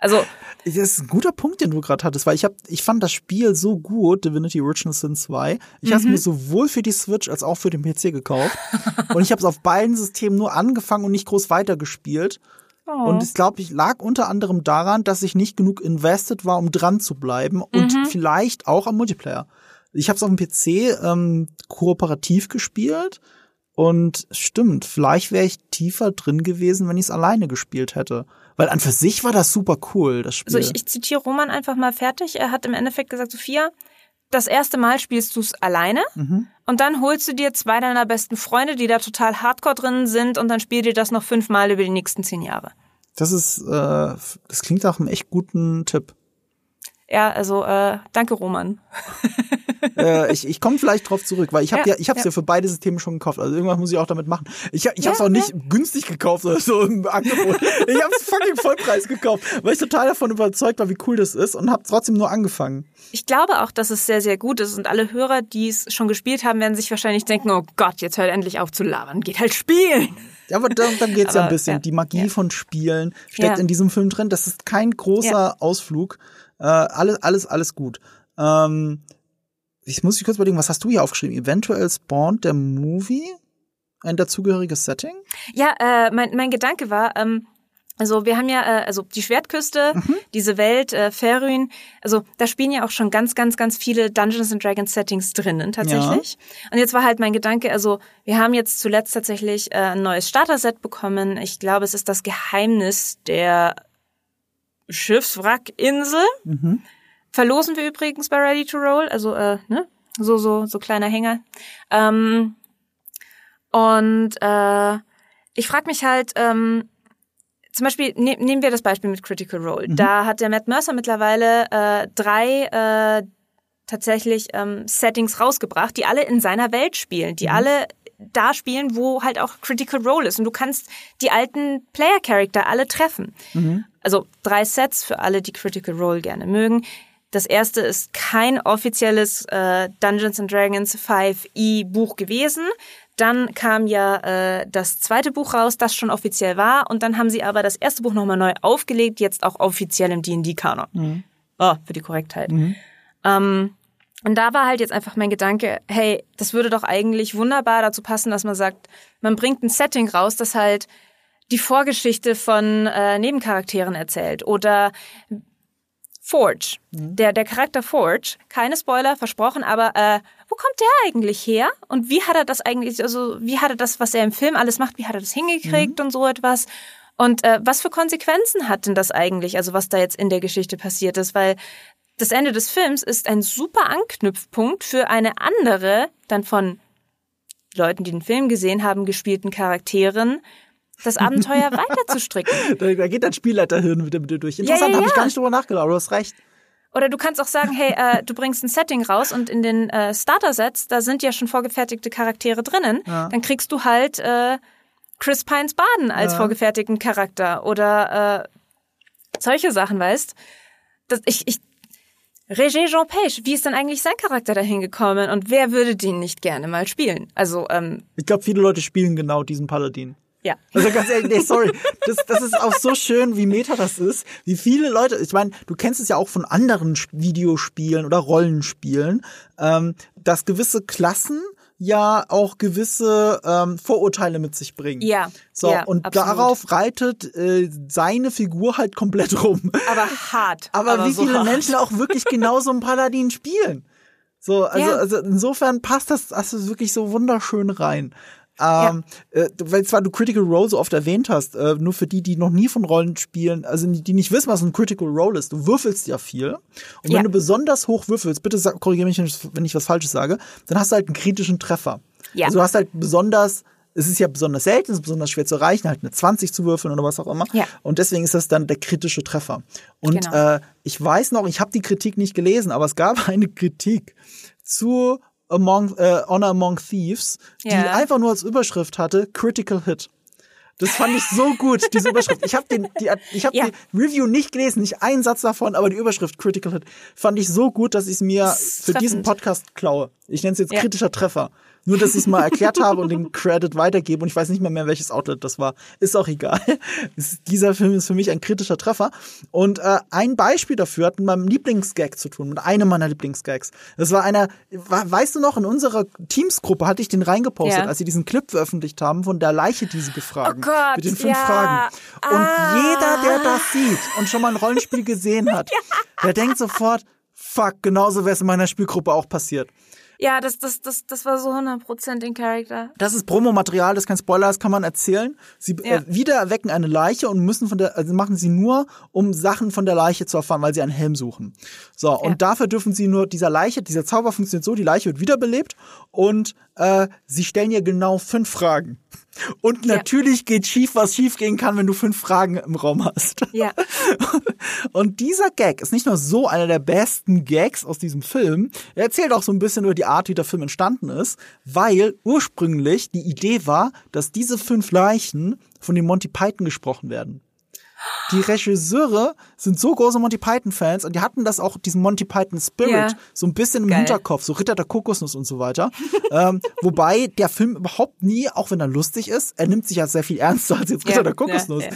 Also das ist ein guter Punkt, den du gerade hattest, weil ich hab, ich fand das Spiel so gut, Divinity Original Sin 2. Ich mhm. habe es mir sowohl für die Switch als auch für den PC gekauft und ich habe es auf beiden Systemen nur angefangen und nicht groß weitergespielt. Oh. Und es glaube ich lag unter anderem daran, dass ich nicht genug invested war, um dran zu bleiben und mhm. vielleicht auch am Multiplayer. Ich habe es auf dem PC ähm, kooperativ gespielt und stimmt, vielleicht wäre ich tiefer drin gewesen, wenn ich es alleine gespielt hätte. Weil an für sich war das super cool, das Spiel. Also ich, ich zitiere Roman einfach mal fertig. Er hat im Endeffekt gesagt, Sophia, das erste Mal spielst du es alleine mhm. und dann holst du dir zwei deiner besten Freunde, die da total hardcore drin sind und dann spiel dir das noch fünfmal über die nächsten zehn Jahre. Das ist, äh, das klingt auch einem echt guten Tipp. Ja, also äh, danke Roman. äh, ich ich komme vielleicht drauf zurück, weil ich habe ja, ja, ich habe ja. ja für beide Systeme schon gekauft. Also irgendwas muss ich auch damit machen. Ich ich habe es auch nicht günstig gekauft oder so im Angebot. ich habe es fucking Vollpreis gekauft, weil ich total davon überzeugt war, wie cool das ist und habe trotzdem nur angefangen. Ich glaube auch, dass es sehr sehr gut ist und alle Hörer, die es schon gespielt haben, werden sich wahrscheinlich denken, oh Gott, jetzt hört endlich auf zu labern, geht halt spielen. Ja, aber dann, dann aber, ja ein bisschen. Ja, Die Magie von Spielen steckt in diesem Film drin. Das ist kein großer Ausflug. Äh, alles, alles, alles gut. Ähm, ich muss mich kurz überlegen, was hast du hier aufgeschrieben? Eventuell spawned der Movie ein dazugehöriges Setting? Ja, äh, mein, mein Gedanke war, ähm, also wir haben ja, äh, also die Schwertküste, mhm. diese Welt, äh, Ferryn, also da spielen ja auch schon ganz, ganz, ganz viele Dungeons and Dragons Settings drinnen tatsächlich. Ja. Und jetzt war halt mein Gedanke, also wir haben jetzt zuletzt tatsächlich äh, ein neues Starter-Set bekommen. Ich glaube, es ist das Geheimnis der Schiffswrackinsel. Mhm. Verlosen wir übrigens bei Ready to Roll, also äh, ne? so so so kleiner Hänger. Ähm, und äh, ich frage mich halt, ähm, zum Beispiel ne, nehmen wir das Beispiel mit Critical Role. Mhm. Da hat der Matt Mercer mittlerweile äh, drei äh, tatsächlich ähm, Settings rausgebracht, die alle in seiner Welt spielen, die mhm. alle da spielen, wo halt auch Critical Role ist. Und du kannst die alten Player-Character alle treffen. Mhm. Also drei Sets für alle, die Critical Role gerne mögen. Das erste ist kein offizielles äh, Dungeons and Dragons 5e Buch gewesen. Dann kam ja äh, das zweite Buch raus, das schon offiziell war. Und dann haben sie aber das erste Buch nochmal neu aufgelegt, jetzt auch offiziell im D&D-Kanon. Mhm. Oh, für die Korrektheit. Mhm. Ähm, und da war halt jetzt einfach mein Gedanke, hey, das würde doch eigentlich wunderbar dazu passen, dass man sagt, man bringt ein Setting raus, das halt die Vorgeschichte von äh, Nebencharakteren erzählt oder Forge, mhm. der, der Charakter Forge, keine Spoiler, versprochen, aber äh, wo kommt der eigentlich her? Und wie hat er das eigentlich, also wie hat er das, was er im Film alles macht, wie hat er das hingekriegt mhm. und so etwas? Und äh, was für Konsequenzen hat denn das eigentlich, also was da jetzt in der Geschichte passiert ist? Weil das Ende des Films ist ein super Anknüpfpunkt für eine andere, dann von Leuten, die den Film gesehen haben, gespielten Charakteren, das Abenteuer weiter zu stricken. Da, geht dein Spielleiterhirn wieder mit dir durch. Interessant, ja, ja, ja. habe ich gar nicht drüber nachgedacht, aber du hast recht. Oder du kannst auch sagen, hey, äh, du bringst ein Setting raus und in den äh, Starter-Sets, da sind ja schon vorgefertigte Charaktere drinnen. Ja. Dann kriegst du halt äh, Chris Pines Baden als ja. vorgefertigten Charakter oder äh, solche Sachen, weißt? Das, ich, ich, Regé Jean Page, wie ist denn eigentlich sein Charakter dahin gekommen und wer würde den nicht gerne mal spielen? Also, ähm, Ich glaube, viele Leute spielen genau diesen Paladin. Ja. Also ganz ehrlich, nee, sorry. Das, das ist auch so schön, wie meta das ist. Wie viele Leute, ich meine, du kennst es ja auch von anderen Videospielen oder Rollenspielen, ähm, dass gewisse Klassen ja auch gewisse ähm, Vorurteile mit sich bringen. Ja. So, ja, und absolut. darauf reitet äh, seine Figur halt komplett rum. Aber hart. aber, aber wie so viele hart. Menschen auch wirklich genau so einen Paladin spielen. So, also, ja. also insofern passt das also wirklich so wunderschön rein. Ähm, ja. äh, weil zwar du Critical Role so oft erwähnt hast, äh, nur für die, die noch nie von Rollen spielen, also die nicht wissen, was ein Critical Role ist, du würfelst ja viel. Und ja. wenn du besonders hoch würfelst, bitte korrigiere mich, wenn ich was Falsches sage, dann hast du halt einen kritischen Treffer. Ja. Also du hast halt besonders es ist ja besonders selten, es ist besonders schwer zu erreichen, halt eine 20 zu würfeln oder was auch immer. Ja. Und deswegen ist das dann der kritische Treffer. Und genau. äh, ich weiß noch, ich habe die Kritik nicht gelesen, aber es gab eine Kritik zu Among, äh, Honor Among Thieves, die ja. einfach nur als Überschrift hatte, Critical Hit. Das fand ich so gut, diese Überschrift. Ich habe den, die, ich habe ja. die Review nicht gelesen, nicht einen Satz davon, aber die Überschrift Critical Hit fand ich so gut, dass ich es mir für diesen Podcast klaue. Ich nenne es jetzt ja. kritischer Treffer. Nur, dass ich es mal erklärt habe und den Credit weitergebe und ich weiß nicht mehr mehr, welches Outlet das war. Ist auch egal. Dieser Film ist für mich ein kritischer Treffer. Und äh, ein Beispiel dafür hat mit meinem Lieblingsgag zu tun, mit einem meiner Lieblingsgags. Das war einer, weißt du noch, in unserer Teamsgruppe hatte ich den reingepostet, ja. als sie diesen Clip veröffentlicht haben von der Leiche, die sie befragen. Oh Gott, mit den fünf ja. Fragen. Und ah. jeder, der das sieht und schon mal ein Rollenspiel gesehen hat, ja. der denkt sofort, fuck, genauso wäre es in meiner Spielgruppe auch passiert. Ja, das, das, das, das war so 100% in Charakter. Das ist Promomaterial, das ist kein Spoiler, das kann man erzählen. Sie ja. äh, wieder erwecken eine Leiche und müssen von der, also machen sie nur, um Sachen von der Leiche zu erfahren, weil sie einen Helm suchen. So, ja. und dafür dürfen sie nur dieser Leiche, dieser Zauber funktioniert so, die Leiche wird wiederbelebt und äh, sie stellen ihr genau fünf Fragen. Und natürlich ja. geht schief, was schief gehen kann, wenn du fünf Fragen im Raum hast. Ja. Und dieser Gag ist nicht nur so einer der besten Gags aus diesem Film, er erzählt auch so ein bisschen über die Art, wie der Film entstanden ist, weil ursprünglich die Idee war, dass diese fünf Leichen von den Monty Python gesprochen werden die Regisseure sind so große Monty Python-Fans und die hatten das auch, diesen Monty Python-Spirit, ja. so ein bisschen im Geil. Hinterkopf, so Ritter der Kokosnuss und so weiter. ähm, wobei der Film überhaupt nie, auch wenn er lustig ist, er nimmt sich ja sehr viel ernster als jetzt Ritter ja, der Kokosnuss. Ja,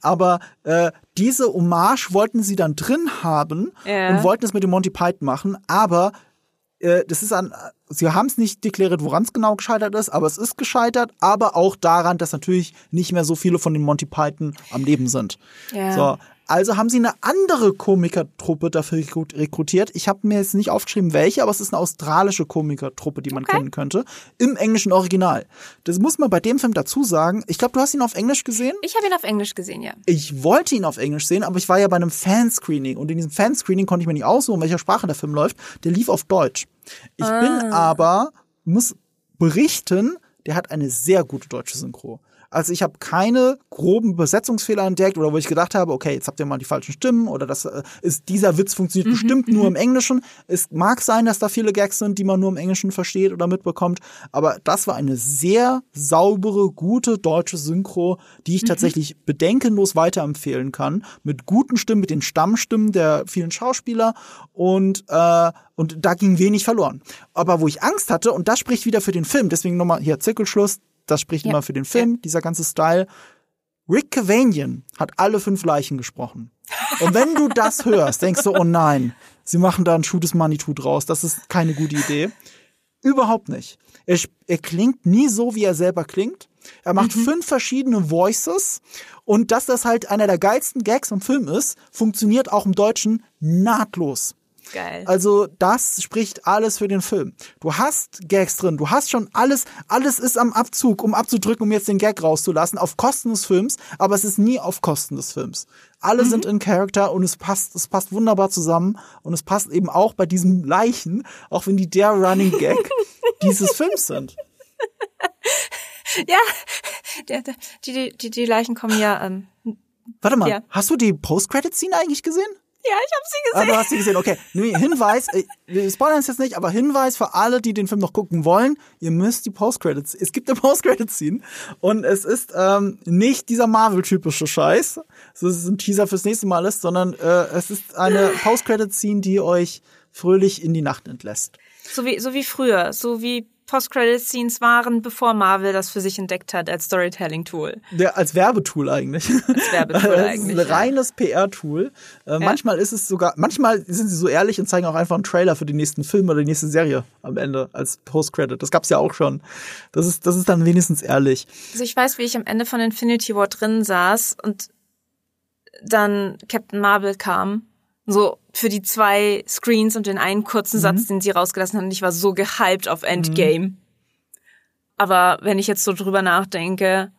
Aber äh, diese Hommage wollten sie dann drin haben und wollten es mit dem Monty Python machen, aber äh, das ist an, sie haben es nicht deklariert, woran es genau gescheitert ist, aber es ist gescheitert, aber auch daran, dass natürlich nicht mehr so viele von den Monty Python am Leben sind. Ja. So, also haben sie eine andere Komikertruppe dafür rekrutiert. Ich habe mir jetzt nicht aufgeschrieben, welche, aber es ist eine australische Komikertruppe, die man okay. kennen könnte. Im englischen Original. Das muss man bei dem Film dazu sagen. Ich glaube, du hast ihn auf Englisch gesehen? Ich habe ihn auf Englisch gesehen, ja. Ich wollte ihn auf Englisch sehen, aber ich war ja bei einem Fanscreening. Und in diesem Fanscreening konnte ich mir nicht aussuchen, welcher Sprache der Film läuft. Der lief auf Deutsch. Ich ah. bin aber, muss berichten, der hat eine sehr gute deutsche Synchro. Also ich habe keine groben Übersetzungsfehler entdeckt oder wo ich gedacht habe, okay, jetzt habt ihr mal die falschen Stimmen oder das äh, ist dieser Witz funktioniert mhm, bestimmt nur im mhm. Englischen. Es mag sein, dass da viele Gags sind, die man nur im Englischen versteht oder mitbekommt, aber das war eine sehr saubere, gute deutsche Synchro, die ich mhm. tatsächlich bedenkenlos weiterempfehlen kann, mit guten Stimmen, mit den Stammstimmen der vielen Schauspieler und äh, und da ging wenig verloren. Aber wo ich Angst hatte, und das spricht wieder für den Film, deswegen nochmal hier Zirkelschluss, das spricht ja. immer für den Film, ja. dieser ganze Style. Rick Cavanian hat alle fünf Leichen gesprochen. Und wenn du das hörst, denkst du, oh nein, sie machen da ein Shoot des Manitou draus, das ist keine gute Idee. Überhaupt nicht. Er, er klingt nie so, wie er selber klingt. Er macht mhm. fünf verschiedene Voices und dass das halt einer der geilsten Gags im Film ist, funktioniert auch im Deutschen nahtlos. Geil. Also das spricht alles für den Film. Du hast Gags drin, du hast schon alles, alles ist am Abzug, um abzudrücken, um jetzt den Gag rauszulassen, auf Kosten des Films, aber es ist nie auf Kosten des Films. Alle mhm. sind in Character und es passt, es passt wunderbar zusammen und es passt eben auch bei diesen Leichen, auch wenn die der Running Gag dieses Films sind. Ja, der, die, die, die Leichen kommen ja. Ähm, Warte mal, ja. hast du die Post-Credit-Scene eigentlich gesehen? Ja, ich habe sie gesehen. Ah, du hast sie gesehen, okay. Hinweis, äh, wir spoilern es jetzt nicht, aber Hinweis für alle, die den Film noch gucken wollen, ihr müsst die Post-Credits, es gibt eine Post-Credit-Scene und es ist ähm, nicht dieser Marvel-typische Scheiß, so dass es ein Teaser fürs nächste Mal ist, sondern äh, es ist eine Post-Credit-Scene, die euch fröhlich in die Nacht entlässt. So wie, so wie früher, so wie Post-Credit-Scenes waren, bevor Marvel das für sich entdeckt hat als Storytelling-Tool. Ja, als Werbetool eigentlich. Als Werbetool eigentlich. ein reines PR-Tool. Äh, ja. Manchmal ist es sogar, manchmal sind sie so ehrlich und zeigen auch einfach einen Trailer für den nächsten Film oder die nächste Serie am Ende als Post-Credit. Das gab's ja auch schon. Das ist, das ist dann wenigstens ehrlich. Also ich weiß, wie ich am Ende von Infinity War drin saß und dann Captain Marvel kam so für die zwei Screens und den einen kurzen mhm. Satz, den sie rausgelassen haben. Ich war so gehypt auf Endgame. Mhm. Aber wenn ich jetzt so drüber nachdenke,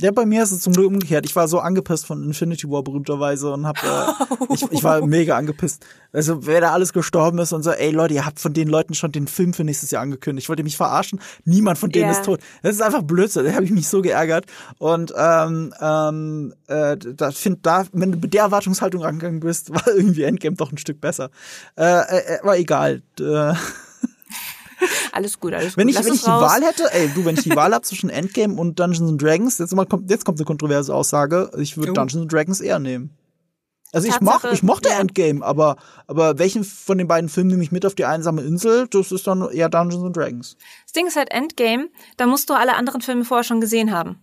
ja, bei mir ist es zum Glück umgekehrt. Ich war so angepisst von Infinity War berühmterweise und hab, äh, ich, ich war mega angepisst. Also wer da alles gestorben ist und so, ey Leute, ihr habt von den Leuten schon den Film für nächstes Jahr angekündigt. Ich wollte mich verarschen. Niemand von denen yeah. ist tot. Das ist einfach Blödsinn. Da habe ich mich so geärgert. Und ähm, ähm, äh, da find da, wenn du mit der Erwartungshaltung angegangen bist, war irgendwie Endgame doch ein Stück besser. Äh, äh, war egal. Äh, alles gut, alles wenn gut. Ich, wenn ich die Wahl hätte, ey, du, wenn ich die Wahl habe zwischen Endgame und Dungeons and Dragons, jetzt, mal kommt, jetzt kommt eine kontroverse Aussage, ich würde Dungeons and Dragons eher nehmen. Also ich, moch, ich mochte ja. Endgame, aber, aber welchen von den beiden Filmen nehme ich mit auf die einsame Insel? Das ist dann eher Dungeons and Dragons. Das Ding ist halt Endgame, da musst du alle anderen Filme vorher schon gesehen haben.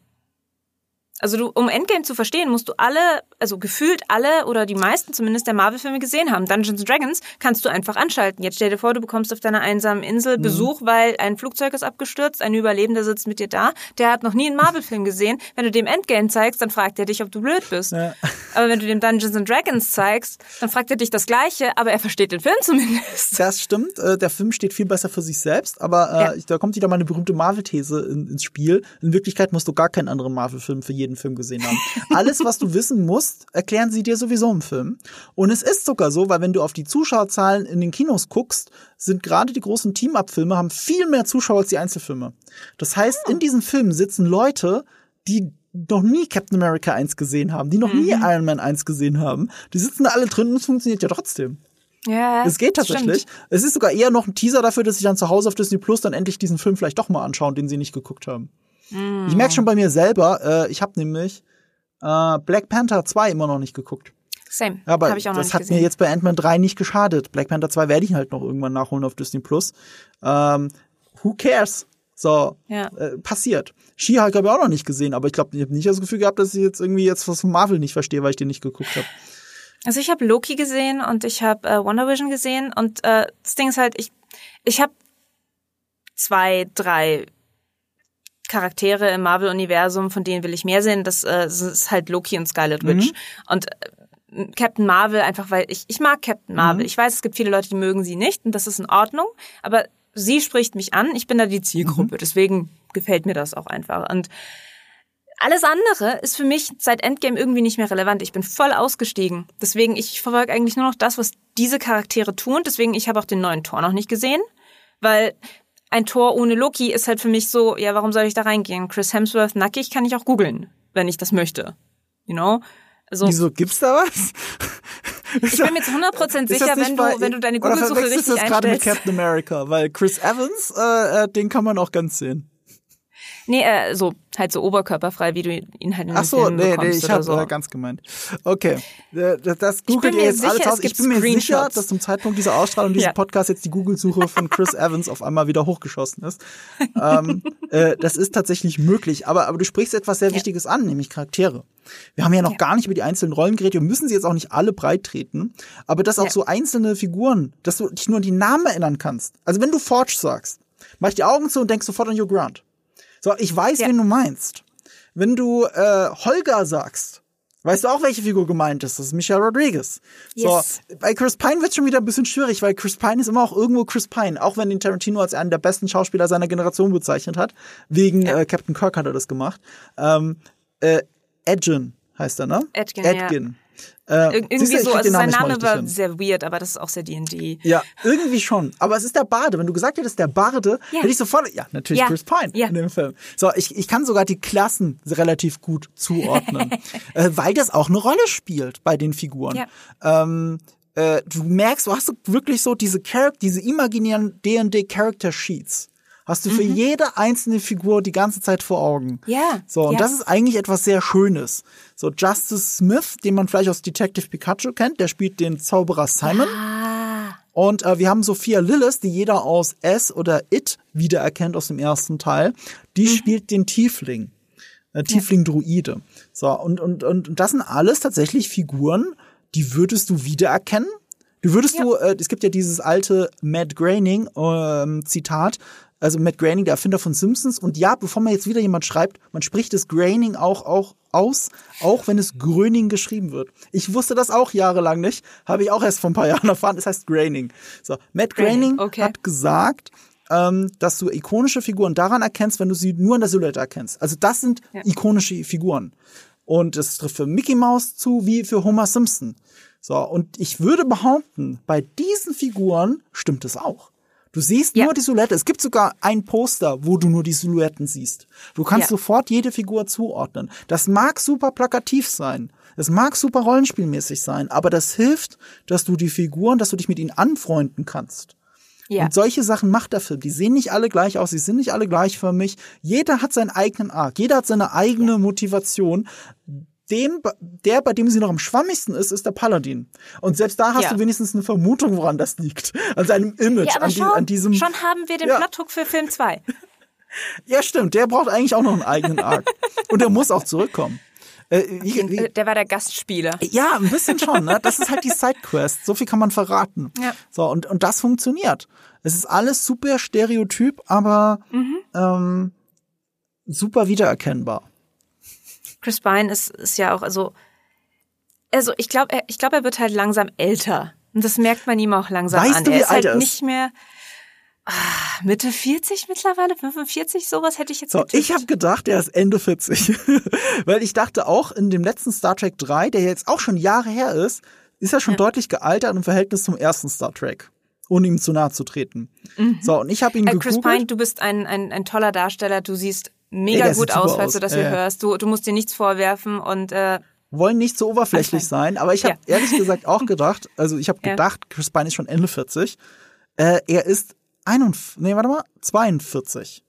Also du, um Endgame zu verstehen, musst du alle, also gefühlt alle oder die meisten zumindest der Marvel-Filme gesehen haben. Dungeons Dragons kannst du einfach anschalten. Jetzt stell dir vor, du bekommst auf deiner einsamen Insel Mhm. Besuch, weil ein Flugzeug ist abgestürzt, ein Überlebender sitzt mit dir da, der hat noch nie einen Marvel-Film gesehen. Wenn du dem Endgame zeigst, dann fragt er dich, ob du blöd bist. Ja. Aber wenn du dem Dungeons Dragons zeigst, dann fragt er dich das Gleiche, aber er versteht den Film zumindest. Das stimmt, äh, der Film steht viel besser für sich selbst, aber äh, Ja. da kommt wieder meine berühmte Marvel-These in, ins Spiel. In Wirklichkeit musst du gar keinen anderen Marvel-Film für jeden Film gesehen haben. Alles, was du wissen musst, erklären sie dir sowieso im Film. Und es ist sogar so, weil wenn du auf die Zuschauerzahlen in den Kinos guckst, sind gerade die großen Team-Up-Filme haben viel mehr Zuschauer als die Einzelfilme. Das heißt, in diesen Filmen sitzen Leute, die noch nie Captain America 1 gesehen haben, die noch nie Iron Man 1 gesehen haben. Die sitzen da alle drin und es funktioniert ja trotzdem. Ja, Es geht tatsächlich. stimmt. Es ist sogar eher noch ein Teaser dafür, dass sie dann zu Hause auf Disney Plus dann endlich diesen Film vielleicht doch mal anschauen, den sie nicht geguckt haben. Ich merke schon bei mir selber, äh, ich habe nämlich äh, Black Panther 2 immer noch nicht geguckt. Same. Aber Hab ich auch noch das hat gesehen. mir jetzt bei Ant-Man 3 nicht geschadet. Black Panther 2 werde ich halt noch irgendwann nachholen auf Disney Plus. Ähm, who cares? So, Ja. äh, passiert. She-Hulk habe ich auch noch nicht gesehen, aber ich glaube, ich habe nicht das Gefühl gehabt, dass ich jetzt irgendwie jetzt was von Marvel nicht verstehe, weil ich den nicht geguckt habe. Also ich habe Loki gesehen und ich habe äh, Wonder Vision gesehen und äh, das Ding ist halt, ich ich habe zwei, drei Charaktere im Marvel-Universum, von denen will ich mehr sehen. Das, äh, das ist halt Loki und Scarlet Witch. Und äh, Captain Marvel, einfach weil ich, ich mag Captain Marvel. Ich weiß, es gibt viele Leute, die mögen sie nicht und das ist in Ordnung, aber sie spricht mich an, ich bin da die Zielgruppe, deswegen gefällt mir das auch einfach. Und alles andere ist für mich seit Endgame irgendwie nicht mehr relevant. Ich bin voll ausgestiegen. Deswegen, ich verfolge eigentlich nur noch das, was diese Charaktere tun. Deswegen, ich habe auch den neuen Tor noch nicht gesehen, weil ein Tor ohne Loki ist halt für mich so, ja, warum soll ich da reingehen? Chris Hemsworth nackig kann ich auch googeln, wenn ich das möchte. You know? Also, Wieso gibt's da was? ich bin mir zu 100% Ist das sicher, wenn du, bei- wenn du deine Google-Suche richtig das gerade mit einstellst. Captain America, weil Chris Evans, äh, äh, den kann man auch ganz sehen. Nee, äh, so, halt so oberkörperfrei, wie du ihn halt in Ach so, nee, nee, ich habe so. äh, ganz gemeint. Okay, äh, das, das googelt ihr mir jetzt alles sicher, aus. es Ich bin mir sicher, dass zum Zeitpunkt dieser Ausstrahlung dieses Ja. Podcasts jetzt die Google-Suche von Chris Evans auf einmal wieder hochgeschossen ist. ähm, äh, das ist tatsächlich möglich. Aber, aber du sprichst etwas sehr Wichtiges an, nämlich Charaktere. Wir haben ja noch Ja. gar nicht über die einzelnen Rollen geredet. Wir müssen sie jetzt auch nicht alle breit treten. Aber dass auch Ja. so einzelne Figuren, dass du dich nur an die Namen erinnern kannst. Also wenn du Forge sagst, mach ich die Augen zu und denkst sofort an Hugh Grant. So, ich weiß, Ja. wen du meinst. Wenn du äh, Holger sagst, weißt du auch, welche Figur gemeint ist. Das ist Michelle Rodriguez. Yes. So, bei Chris Pine wird schon wieder ein bisschen schwierig, weil Chris Pine ist immer auch irgendwo Chris Pine, auch wenn ihn Tarantino als einen der besten Schauspieler seiner Generation bezeichnet hat. Wegen Ja. äh, Captain Kirk hat er das gemacht. Ähm, äh, Edgin heißt er, ne? Edgin, ja. Äh, Ir irgendwie du, so, also sein Name war hin. sehr weird, aber das ist auch sehr D&D. Ja, irgendwie schon. Aber es ist der Barde. Wenn du gesagt hättest, der Barde, Ja. hätte ich sofort, ja, natürlich Ja. Chris Pine Ja. in dem Film. So, ich, ich kann sogar die Klassen relativ gut zuordnen, äh, weil das auch eine Rolle spielt bei den Figuren. Ja. Ähm, äh, du merkst, du hast wirklich so diese Char diese imaginären D&D Character Sheets. Hast du für jede einzelne Figur die ganze Zeit vor Augen. Mhm. Ja, So, und ja. das ist eigentlich etwas sehr Schönes. So, Justice Smith, den man vielleicht aus Detective Pikachu kennt, der spielt den Zauberer Simon. Ah, Und äh, wir haben Sophia Lillis, die jeder aus S oder It wiedererkennt aus dem ersten Teil. Die Mhm. spielt den Tiefling. Äh, Tiefling-Druide. So, und, und, und und das sind alles tatsächlich Figuren, die würdest du wiedererkennen. Du würdest du, äh, es gibt ja dieses alte Matt Groening ähm, Zitat, also Matt Groening, der Erfinder von Simpsons. Und ja, bevor man jetzt wieder jemand schreibt, man spricht das Groening auch, auch aus, auch wenn es Gröning geschrieben wird. Ich wusste das auch jahrelang nicht, habe ich auch erst vor ein paar Jahren erfahren. Es heißt Groening. So, Matt Groening, okay. hat gesagt, ähm, dass du ikonische Figuren daran erkennst, wenn du sie nur in der Silhouette erkennst. Also das sind Ja. ikonische Figuren. Und das trifft für Mickey Mouse zu wie für Homer Simpson. So, und ich würde behaupten, bei diesen Figuren stimmt es auch. Du siehst Ja. nur die Silhouette. Es gibt sogar ein Poster, wo du nur die Silhouetten siehst. Du kannst Ja. sofort jede Figur zuordnen. Das mag super plakativ sein. Es mag super rollenspielmäßig sein, aber das hilft, dass du die Figuren, dass du dich mit ihnen anfreunden kannst. ja. Und solche Sachen macht der Film. Die sehen nicht alle gleich aus, sie sind nicht alle gleichförmig. Jeder hat seinen eigenen Arc, jeder hat seine eigene Motivation. Dem, der, bei dem sie noch am schwammigsten ist, ist der Paladin. Und selbst da hast Ja. du wenigstens eine Vermutung, woran das liegt. An seinem Image, Ja, aber an, die, schon, an diesem. schon haben wir den Ja. Plothook für Film 2. Ja, stimmt. Der braucht eigentlich auch noch einen eigenen Arc. Und der muss auch zurückkommen. Äh, wie, wie, Der war der Gastspieler. Ja, ein bisschen schon. Ne? Das ist halt die Sidequest. So viel kann man verraten. Ja. So und und das funktioniert. Es ist alles super stereotyp, aber Mhm. ähm, super wiedererkennbar. Chris Pine ist, ist ja auch, also, also ich glaube, er, ich glaube, er wird halt langsam älter. Und das merkt man ihm auch langsam Weißt an. du, er wie ist alt halt er ist? nicht mehr ah, Mitte 40 mittlerweile, 45, sowas hätte ich jetzt So, getippt. ich habe gedacht, er ist Ende 40. Weil ich dachte auch in dem letzten Star Trek 3, der jetzt auch schon Jahre her ist, ist er schon deutlich gealtert im Verhältnis zum ersten Star Trek. Ohne ihm zu nahe zu treten. So, und ich habe ihn äh, Chris gegoogelt. Pine, du bist ein, ein, ein toller Darsteller, du siehst mega der gut aus, falls aus. du das hier ja. hörst. Du, du musst dir nichts vorwerfen und äh, wollen nicht so oberflächlich sein, aber ich habe Ja. ehrlich gesagt auch gedacht, also ich habe gedacht, Chris Pine ist schon Ende 40. Äh, er ist 41, nee, warte mal, 42.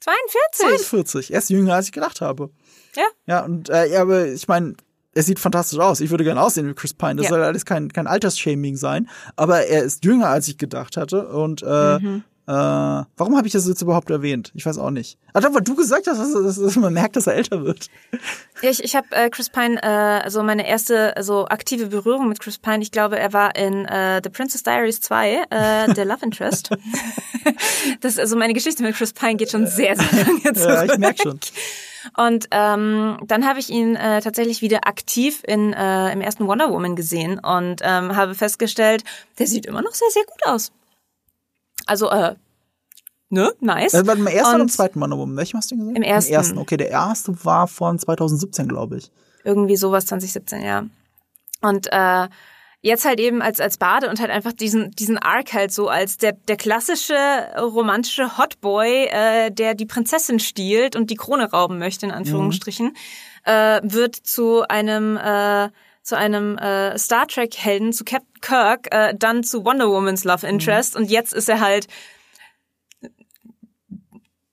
42. 42, er ist jünger, als ich gedacht habe. Ja. Ja, und äh, ja, aber ich meine, er sieht fantastisch aus. Ich würde gerne aussehen wie Chris Pine. Das Ja. soll alles kein, kein Altersshaming sein. Aber er ist jünger, als ich gedacht hatte. Und äh, Mhm. Äh, warum habe ich das jetzt überhaupt erwähnt? Ich weiß auch nicht. Ach, doch, weil du gesagt hast, dass, dass, dass man merkt, dass er älter wird. Ja, ich, ich habe äh, Chris Pine, äh, also meine erste also aktive Berührung mit Chris Pine, ich glaube, er war in äh, The Princess Diaries 2, äh, The Love Interest. das, also meine Geschichte mit Chris Pine geht schon sehr, sehr lange zurück. Ja, ich merk schon. Und ähm, dann habe ich ihn äh, tatsächlich wieder aktiv in, äh, im ersten Wonder Woman gesehen und ähm, habe festgestellt, der sieht immer noch sehr, sehr gut aus. Also, äh, ne, nice. Also, mal, ersten oder im Und zweiten Wonder Woman? Welchen hast du gesehen? Im ersten. Im ersten, okay. Der erste war von 2017, glaube ich. Irgendwie sowas 2017, ja. Und äh, jetzt halt eben als als Bade und halt einfach diesen diesen Arc halt so als der der klassische romantische Hotboy, äh, der die Prinzessin stiehlt und die Krone rauben möchte in Anführungsstrichen, äh, wird zu einem äh, zu einem äh, Star Trek Helden, zu Captain Kirk, äh, dann zu Wonder Woman's Love Interest und jetzt ist er halt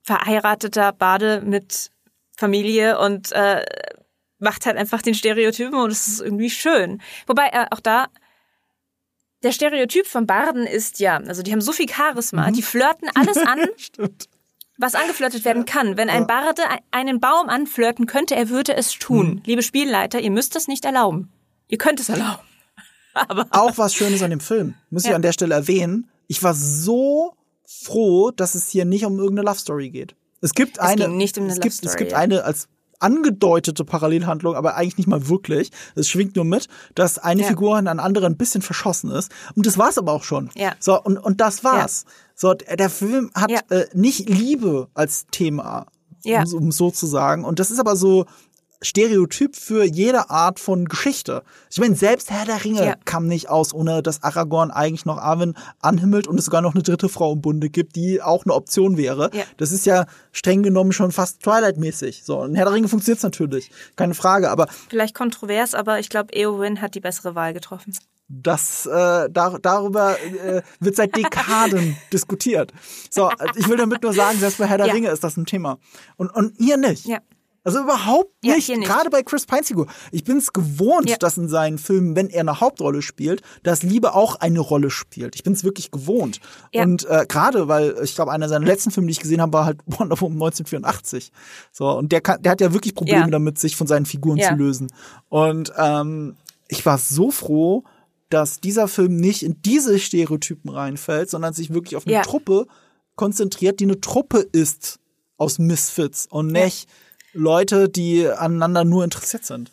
verheirateter Bade mit Familie und äh, macht halt einfach den Stereotypen und es ist irgendwie schön. Wobei äh, auch da der Stereotyp von Barden ist ja, also die haben so viel Charisma, die flirten alles an, was angeflirtet werden kann. Wenn ein Barde ein- einen Baum anflirten könnte, er würde es tun. Liebe Spielleiter, ihr müsst das nicht erlauben. Ihr könnt es erlauben. Aber Auch was Schönes an dem Film. Muss ich Ja. an der Stelle erwähnen. Ich war so froh, dass es hier nicht um irgendeine Love Story geht. Es gibt eine, ging nicht um eine es Love gibt, Story, es gibt ja. eine als angedeutete Parallelhandlung, aber eigentlich nicht mal wirklich. Es schwingt nur mit, dass eine Ja. Figur eine andere ein bisschen verschossen ist. Und das war's aber auch schon. Ja. So, und, und das war's. So, der Film hat Ja. äh, nicht Liebe als Thema, Ja. um, um so zu sagen. Und das ist aber so Stereotyp für jede Art von Geschichte. Ich meine, selbst Herr der Ringe Ja. kam nicht aus, ohne dass Aragorn eigentlich noch Arwen anhimmelt und es sogar noch eine dritte Frau im Bunde gibt, die auch eine Option wäre. Ja. Das ist ja streng genommen schon fast Twilight-mäßig. So, in Herr der Ringe funktioniert's natürlich, keine Frage. Aber vielleicht kontrovers, aber ich glaube, Eowyn hat die bessere Wahl getroffen. das äh, dar darüber äh, wird seit Dekaden diskutiert. So, ich will damit nur sagen, selbst bei Herr der Ja. Ringe ist das ein Thema und und hier nicht. Ja. Also überhaupt Ja, nicht. hier nicht. Gerade bei Chris Pines Figur. Ich bin es gewohnt, Ja. dass in seinen Filmen, wenn er eine Hauptrolle spielt, dass Liebe auch eine Rolle spielt. Ich bin es wirklich gewohnt. Ja. Und äh, gerade, weil ich glaube, einer seiner letzten Filme, die ich gesehen habe, war halt Wonder Woman 1984. So und der kann, der hat ja wirklich Probleme Ja. damit, sich von seinen Figuren Ja. zu lösen. Und ähm, ich war so froh, dass dieser Film nicht in diese Stereotypen reinfällt, sondern sich wirklich auf eine Ja. Truppe konzentriert, die eine Truppe ist aus Misfits und nicht Leute, die aneinander nur interessiert sind.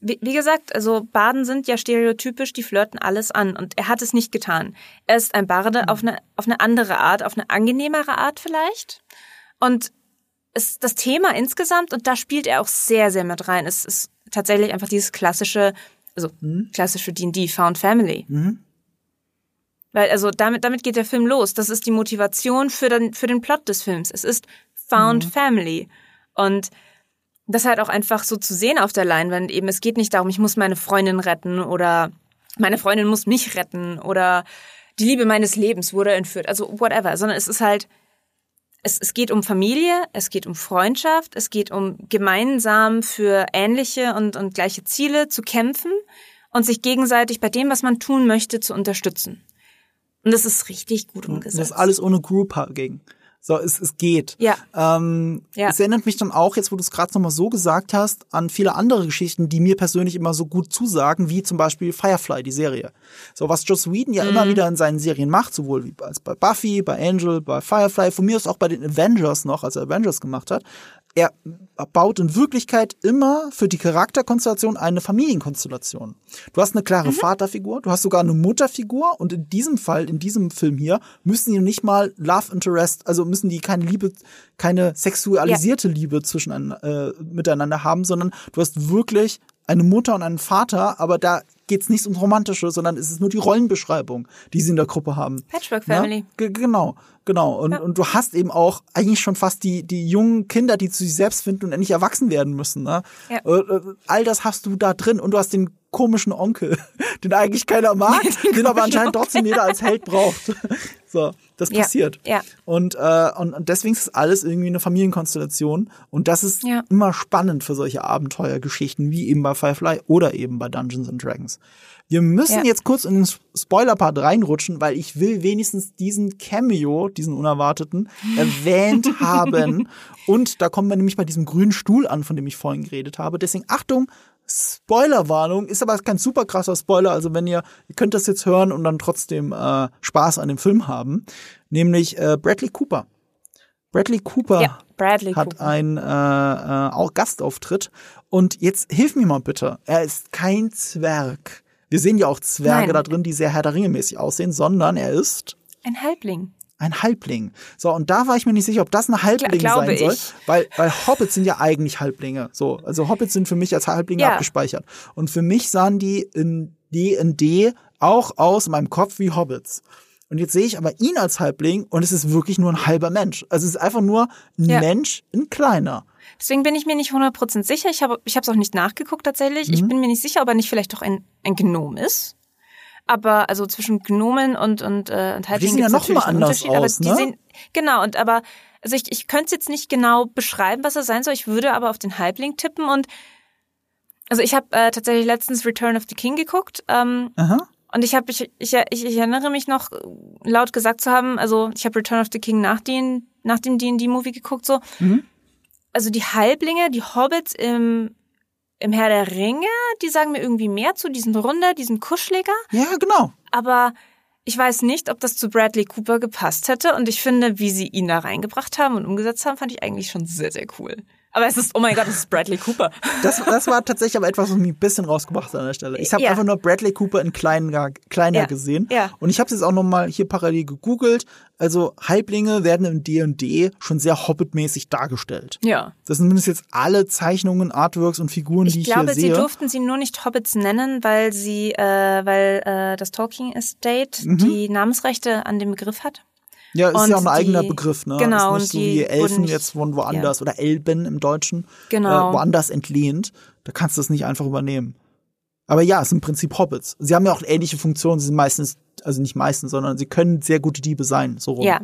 Wie, wie gesagt, also Baden sind ja stereotypisch, die flirten alles an und er hat es nicht getan. Er ist ein Barde auf eine auf eine andere Art, auf eine angenehmere Art vielleicht. Und es, das Thema insgesamt und da spielt er auch sehr sehr mit rein. Es ist tatsächlich einfach dieses klassische, also klassische D&D Found Family. Weil also damit damit geht der Film los. Das ist die Motivation für den für den Plot des Films. Es ist Found Family und das halt auch einfach so zu sehen auf der Leinwand eben. Es geht nicht darum, ich muss meine Freundin retten oder meine Freundin muss mich retten oder die Liebe meines Lebens wurde entführt. Also whatever, sondern es ist halt es, es geht um Familie, es geht um Freundschaft, es geht um gemeinsam für ähnliche und, und gleiche Ziele zu kämpfen und sich gegenseitig bei dem, was man tun möchte, zu unterstützen. Und das ist richtig gut umgesetzt. Das ist alles ohne Group gegen. So, es, es geht. Ja. Ähm, Ja. Es erinnert mich dann auch, jetzt wo du es gerade nochmal so gesagt hast, an viele andere Geschichten, die mir persönlich immer so gut zusagen, wie zum Beispiel Firefly, die Serie. So, was Joss Whedon ja Mhm. immer wieder in seinen Serien macht, sowohl wie als bei Buffy, bei Angel, bei Firefly, von mir aus auch bei den Avengers noch, als er Avengers gemacht hat, er baut in Wirklichkeit immer für die Charakterkonstellation eine Familienkonstellation. Du hast eine klare Vaterfigur, du hast sogar eine Mutterfigur und in diesem Fall, in diesem Film hier, müssen die nicht mal Love Interest, also müssen die keine Liebe, keine sexualisierte Liebe zwischen äh, miteinander haben, sondern du hast wirklich eine Mutter und einen Vater, aber da geht's nicht ums Romantische, sondern es ist nur die Rollenbeschreibung, die sie in der Gruppe haben. Patchwork Ja, Family. ge- genau, genau. Und, und du hast eben auch eigentlich schon fast die, die jungen Kinder, die zu sich selbst finden und endlich erwachsen werden müssen. Ne? Ja. Äh, äh, All das hast du da drin und du hast den komischen Onkel, den eigentlich keiner mag, den, aber anscheinend trotzdem jeder als Held braucht. so, das Ja, passiert. ja. Und, äh, und, und deswegen ist alles irgendwie eine Familienkonstellation. Und das ist Ja. immer spannend für solche Abenteuergeschichten, wie eben bei Firefly oder eben bei Dungeons and Dragons. Wir müssen Ja. jetzt kurz in den Spoiler-Part reinrutschen, weil ich will wenigstens diesen Cameo, diesen unerwarteten, erwähnt haben. Und da kommen wir nämlich bei diesem grünen Stuhl an, von dem ich vorhin geredet habe. Deswegen Achtung, Spoilerwarnung, ist aber kein super krasser Spoiler. Also wenn ihr, ihr könnt das jetzt hören und dann trotzdem äh, Spaß an dem Film haben. Nämlich äh, Bradley Cooper. Bradley Cooper Ja, Bradley hat Cooper. einen äh, äh, auch Gastauftritt. Und jetzt hilf mir mal bitte. Er ist kein Zwerg. Wir sehen ja auch Zwerge Nein. da drin, die sehr Herr der Ringe mäßig aussehen, sondern er ist Ein Halbling. Ein Halbling. So, und da war ich mir nicht sicher, ob das ein Halbling glaube sein soll, ich. weil, weil Hobbits sind ja eigentlich Halblinge. So, also Hobbits sind für mich als Halblinge Ja. abgespeichert. Und für mich sahen die in D&D auch aus in meinem Kopf wie Hobbits. Und jetzt sehe ich aber ihn als Halbling und es ist wirklich nur ein halber Mensch. Also es ist einfach nur ein Ja. Mensch, ein kleiner. Deswegen bin ich mir nicht 100% sicher. Ich habe ich es auch nicht nachgeguckt tatsächlich. Mhm. Ich bin mir nicht sicher, ob er nicht vielleicht doch ein, ein Gnom ist. Aber also zwischen Gnomen und und äh, und Halblingen sehen ja gibt's noch mal natürlich einen anders Unterschied, aber aus, die ne? sehen genau und aber also ich ich könnte es jetzt nicht genau beschreiben, was er sein soll. Ich würde aber auf den Halbling tippen und also ich habe äh, tatsächlich letztens Return of the King geguckt ähm, Aha. und ich habe ich, ich ich ich erinnere mich noch laut gesagt zu haben, also ich habe Return of the King nach den nach dem D&D Movie geguckt so. Mhm. Also die Halblinge, die Hobbits im im Herr der Ringe, die sagen mir irgendwie mehr zu, die sind runder, die sind kuscheliger, Ja, genau. aber ich weiß nicht, ob das zu Bradley Cooper gepasst hätte und ich finde, wie sie ihn da reingebracht haben und umgesetzt haben, fand ich eigentlich schon sehr, sehr cool. Aber es ist, oh mein Gott, es ist Bradley Cooper. Das, das war tatsächlich aber etwas, was mich ein bisschen rausgebracht hat an der Stelle. Ich habe Ja. einfach nur Bradley Cooper in kleiner, kleiner Ja. gesehen. Ja. Und ich habe es jetzt auch noch mal hier parallel gegoogelt. Also Halblinge werden im D&D schon sehr Hobbit-mäßig dargestellt. Ja. Das sind mindestens jetzt alle Zeichnungen, Artworks und Figuren, die Ich ich glaube, hier sie sehe. durften sie nur nicht Hobbits nennen, weil sie, äh, weil äh, das Tolkien Estate Mhm. die Namensrechte an dem Begriff hat. Ja, ist Und ja auch ein eigener die- Begriff, ne? genau, Ist nicht so die wie Elfen nicht- jetzt von woanders oder Elben im Deutschen. Genau. Äh, woanders entlehnt. Da kannst du das nicht einfach übernehmen. Aber ja, es sind im Prinzip Hobbits. Sie haben ja auch ähnliche Funktionen. Sie sind meistens, also nicht meistens, sondern sie können sehr gute Diebe sein, so rum. Ja.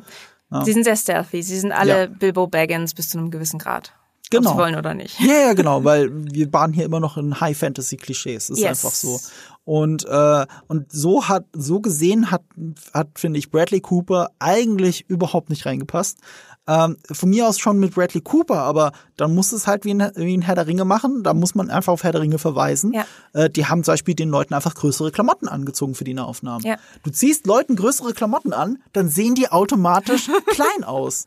Sie sind sehr stealthy. Sie sind alle Ja. Bilbo Baggins bis zu einem gewissen Grad. Genau. Ob sie wollen oder nicht. Ja, ja, genau, weil wir waren hier immer noch in High-Fantasy-Klischees. Ist Yes. einfach so. Und, äh, und so hat, so gesehen hat, hat, finde ich, Bradley Cooper eigentlich überhaupt nicht reingepasst. Ähm, von mir aus schon mit Bradley Cooper, aber dann muss es halt wie ein, wie ein Herr der Ringe machen. Da muss man einfach auf Herr der Ringe verweisen. Ja. Äh, die haben zum Beispiel den Leuten einfach größere Klamotten angezogen für die Nahaufnahmen. Ja. Du ziehst Leuten größere Klamotten an, dann sehen die automatisch klein aus.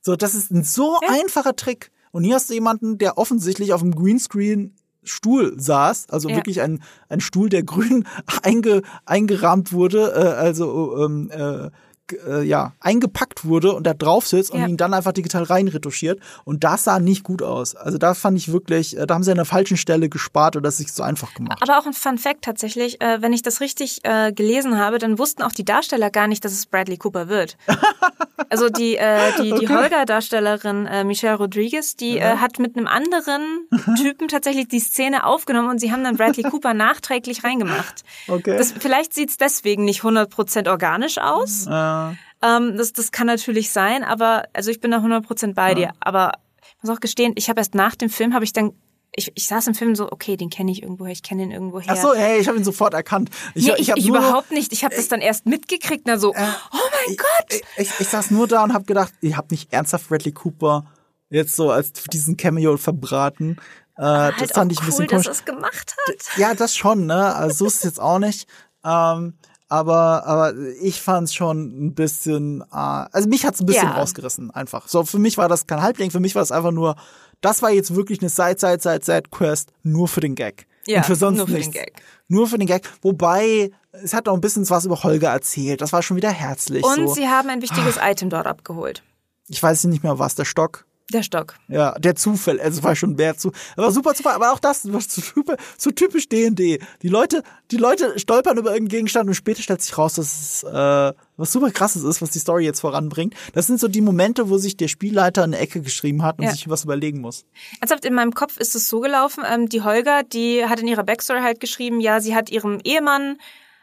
So, das ist ein so einfacher Trick. Und hier hast du jemanden, der offensichtlich auf dem Greenscreen Stuhl saß, also Ja. wirklich ein, ein Stuhl, der grün einge, eingerahmt wurde, äh, also ähm, äh, äh, ja, eingepackt wurde und da drauf sitzt und Ja. ihn dann einfach digital reinretuschiert. Und das sah nicht gut aus. Also da fand ich wirklich, äh, da haben sie an der falschen Stelle gespart oder es sich so einfach gemacht. Aber auch ein Fun Fact tatsächlich, äh, wenn ich das richtig äh, gelesen habe, dann wussten auch die Darsteller gar nicht, dass es Bradley Cooper wird. Also die, äh, die, die Holger-Darstellerin äh, Michelle Rodriguez, die äh, hat mit einem anderen Typen tatsächlich die Szene aufgenommen und sie haben dann Bradley Cooper nachträglich reingemacht. Okay. Das, vielleicht sieht's deswegen nicht 100% organisch aus, äh, Ähm, das, das kann natürlich sein, aber also ich bin da 100% bei Ja. dir. Aber ich muss auch gestehen, ich habe erst nach dem Film, habe ich dann, ich, ich saß im Film so, okay, den kenne ich irgendwoher, ich kenne den irgendwoher. Ach so, hey, ich habe ihn sofort erkannt. Ich, nee, ich, ich nur, überhaupt nicht. Ich habe das dann erst mitgekriegt, na so, oh mein Gott. Ich, ich, ich saß nur da und habe gedacht, ihr habt nicht ernsthaft Bradley Cooper jetzt so als diesen Cameo verbraten. Äh, halt das fand ich ein cool, bisschen dass komisch. er es gemacht hat. Ja, das schon, ne? Also so ist es jetzt auch nicht. Ähm, aber, aber ich fand's schon ein bisschen, äh, also mich hat's ein bisschen Ja. rausgerissen, einfach. So, für mich war das kein Halbling, für mich war es einfach nur, das war jetzt wirklich eine Side, Side, Side, Side Quest nur für den Gag. Ja, Und für sonst nur für den nichts. Gag. Nur für den Gag. Wobei, es hat auch ein bisschen was über Holger erzählt. Das war schon wieder herzlich. Und so. sie haben ein wichtiges Item dort abgeholt. Ich weiß nicht mehr was, der Stock. Der Stock. Ja, der Zufall, also es war schon mehr zu, aber super Zufall, aber auch das war so, super, so typisch D&D. Die Leute, die Leute stolpern über irgendeinen Gegenstand und später stellt sich raus, dass es äh, was super krasses ist, was die Story jetzt voranbringt. Das sind so die Momente, wo sich der Spielleiter in eine Ecke geschrieben hat und Ja. sich was überlegen muss. Ernsthaft, in meinem Kopf ist es so gelaufen, ähm, die Holger, die hat in ihrer Backstory halt geschrieben, ja, sie hat ihrem Ehemann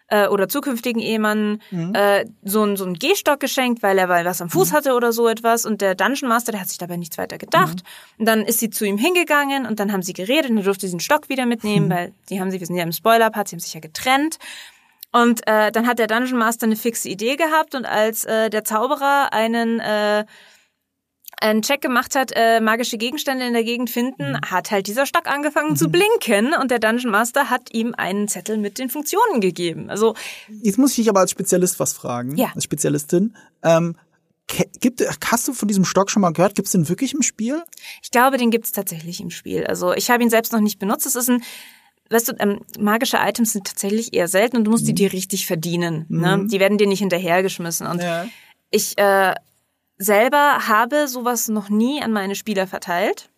äh, oder zukünftigen Ehemann äh, so einen so einen Gehstock geschenkt, weil er weil was am Fuß hatte oder so etwas. Und der Dungeon Master, der hat sich dabei nichts weiter gedacht. Und dann ist sie zu ihm hingegangen und dann haben sie geredet und er durfte diesen Stock wieder mitnehmen, weil die haben sie, wir sind ja im Spoiler-Part, sie haben sich ja getrennt. Und äh, dann hat der Dungeon Master eine fixe Idee gehabt und als äh, der Zauberer einen äh, einen Check gemacht hat, äh, magische Gegenstände in der Gegend finden, Mhm. hat halt dieser Stock angefangen zu blinken und der Dungeon Master hat ihm einen Zettel mit den Funktionen gegeben. Also Jetzt muss ich dich aber als Spezialist was fragen, Ja. als Spezialistin. Ähm, gibt, hast du von diesem Stock schon mal gehört? Gibt's den wirklich im Spiel? ich glaube, den gibt's tatsächlich im Spiel. Also ich habe ihn selbst noch nicht benutzt. Es ist ein Weißt du, ähm, magische Items sind tatsächlich eher selten und du musst die dir richtig verdienen. Ne? Die werden dir nicht hinterhergeschmissen. Und Mhm. Ja. ich äh, selber habe sowas noch nie an meine Spieler verteilt,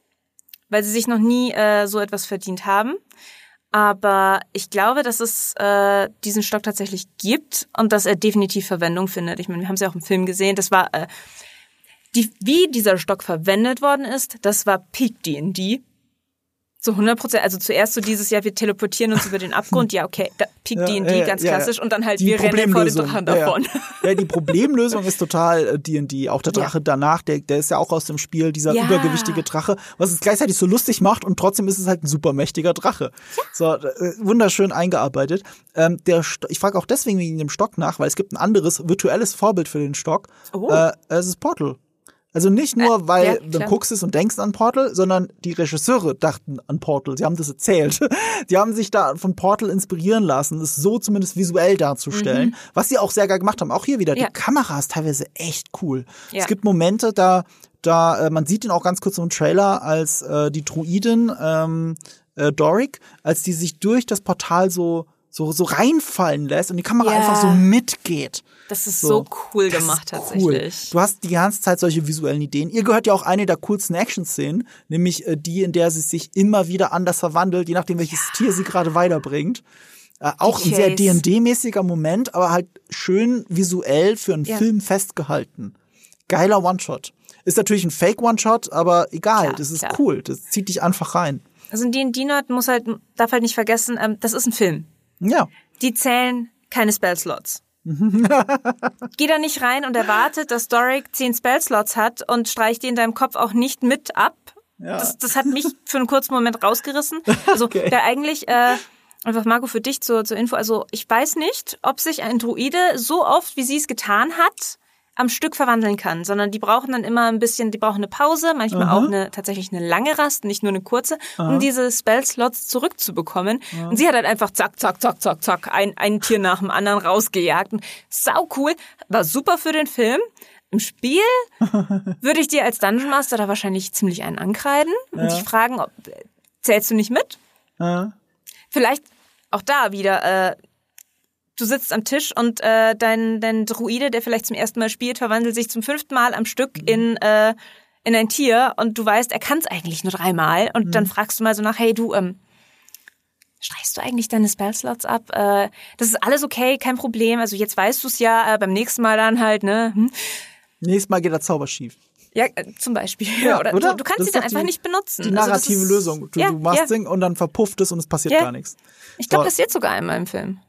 weil sie sich noch nie äh, so etwas verdient haben. Aber ich glaube, dass es äh, diesen Stock tatsächlich gibt und dass er definitiv Verwendung findet. Ich meine, wir haben es ja auch im Film gesehen. Das war äh, die, wie dieser Stock verwendet worden ist. Das war Peak D&D. Zu 100 Prozent. Also zuerst so dieses Jahr, wir teleportieren uns über den Abgrund. Ja, okay, da, Peak Ja, D&D, ja, ganz ja, klassisch. Und dann halt, wir rennen vor den. Drachen davon. Ja, die Problemlösung ist total äh, D&D. Auch der Drache danach, der, der ist ja auch aus dem Spiel, dieser übergewichtige Drache, was es gleichzeitig so lustig macht und trotzdem ist es halt ein super mächtiger Drache. So, äh, wunderschön eingearbeitet. Ähm, der Sto- ich frage auch deswegen wegen dem Stock nach, weil es gibt ein anderes virtuelles Vorbild für den Stock. Oh. Äh, es ist Portal. Also nicht nur, Äh, weil ja, du guckst es und denkst an Portal, sondern die Regisseure dachten an Portal. Sie haben das erzählt. Die haben sich da von Portal inspirieren lassen, es so zumindest visuell darzustellen, was sie auch sehr geil gemacht haben. Auch hier wieder, Mhm. Ja. die Kamera ist teilweise echt cool. Ja. Es gibt Momente, da, da, äh, man sieht ihn auch ganz kurz im Trailer, als äh, die Druidin ähm, äh, Doric, als die sich durch das Portal so so so reinfallen lässt und die Kamera Ja. einfach so mitgeht. Das ist so, cool Das gemacht ist cool. tatsächlich. Du hast die ganze Zeit solche visuellen Ideen. Ihr gehört ja auch eine der coolsten Action-Szenen, nämlich äh, die, in der sie sich immer wieder anders verwandelt, je nachdem, welches Tier sie gerade weiterbringt. Äh, auch ein sehr. D&D-mäßiger Moment, aber halt schön visuell für einen Ja. Film festgehalten. Geiler One-Shot. Ist natürlich ein Fake-One-Shot, aber egal, Klar, das ist klar. cool. Das zieht dich einfach rein. Also ein D&D-Nerd muss halt, darf halt nicht vergessen, ähm, das ist ein Film. Ja. Die zählen keine Spellslots. Geh da nicht rein und erwartet, dass Doric zehn Spellslots hat und streich die in deinem Kopf auch nicht mit ab. Ja. Das, das hat mich für einen kurzen Moment rausgerissen. Also Okay. da eigentlich äh, einfach Marco für dich zur, zur Info. Also ich weiß nicht, ob sich ein Druide so oft, wie sie es getan hat, am Stück verwandeln kann, sondern die brauchen dann immer ein bisschen, die brauchen eine Pause, manchmal auch eine tatsächlich eine lange Rast, nicht nur eine kurze, um diese Spellslots zurückzubekommen. Und sie hat halt einfach zack, zack, zack, zack, zack, ein, ein Tier nach dem anderen rausgejagt. Und sau cool, war super für den Film. Im Spiel würde ich dir als Dungeon Master da wahrscheinlich ziemlich einen ankreiden und dich fragen, ob zählst du nicht mit? Vielleicht auch da wieder, äh, du sitzt am Tisch und äh, dein, dein Druide, der vielleicht zum ersten Mal spielt, verwandelt sich zum fünften Mal am Stück in, äh, in ein Tier und du weißt, er kann es eigentlich nur dreimal und dann fragst du mal so nach, hey du, ähm, streichst du eigentlich deine Spellslots ab? Äh, das ist alles okay, kein Problem. Also jetzt weißt du es ja, äh, beim nächsten Mal dann halt, ne? Hm? nächstes Mal geht der Zauber schief. Ja, äh, zum Beispiel. Ja, oder, oder? Du, du kannst sie dann einfach die- nicht benutzen. Die Also narrative ist- Lösung. Du, ja, du machst ja. Ding und dann verpufft es und es passiert Ja. gar nichts. Ich glaube, So. passiert sogar einmal im Film.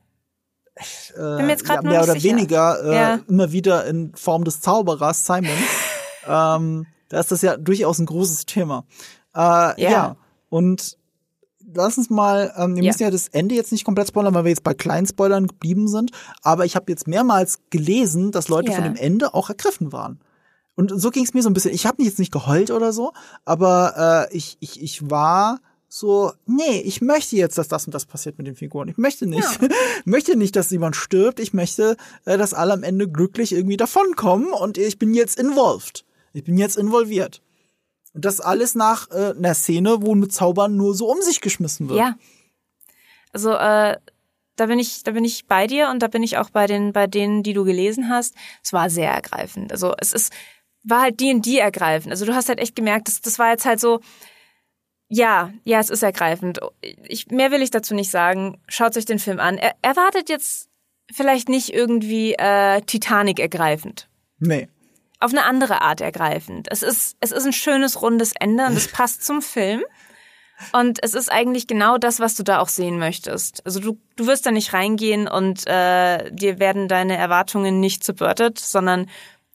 Äh, ja, mehr oder sicher. weniger äh, Ja. immer wieder in Form des Zauberers Simon. ähm, da ist das ja durchaus ein großes Thema. Äh, ja. Und lass uns mal, ähm, wir Ja. müssen ja das Ende jetzt nicht komplett spoilern, weil wir jetzt bei kleinen Spoilern geblieben sind. Aber ich habe jetzt mehrmals gelesen, dass Leute Ja. von dem Ende auch ergriffen waren. Und so ging es mir so ein bisschen. Ich habe jetzt nicht geheult oder so, aber äh, ich, ich, ich war so, nee, ich möchte jetzt, dass das und das passiert mit den Figuren. Ich möchte nicht, ich möchte nicht, dass jemand stirbt. Ich möchte, äh, dass alle am Ende glücklich irgendwie davonkommen und ich bin jetzt involved. Ich bin jetzt involviert. Und das alles nach äh, einer Szene, wo mit Zaubern nur so um sich geschmissen wird. Ja. Also äh, da bin ich, da bin ich bei dir und da bin ich auch bei den, bei denen, die du gelesen hast. Es war sehr ergreifend. Also es ist, war halt die und die ergreifend. Also du hast halt echt gemerkt, das, das war jetzt halt so, ja, ja, es ist ergreifend. Ich, mehr will ich dazu nicht sagen. Schaut euch den Film an. Er, erwartet jetzt vielleicht nicht irgendwie äh, Titanic ergreifend. Nee. Auf eine andere Art ergreifend. Es ist, es ist ein schönes, rundes Ende und es passt zum Film. Und es ist eigentlich genau das, was du da auch sehen möchtest. Also du, du wirst da nicht reingehen und äh, dir werden deine Erwartungen nicht subvertet, sondern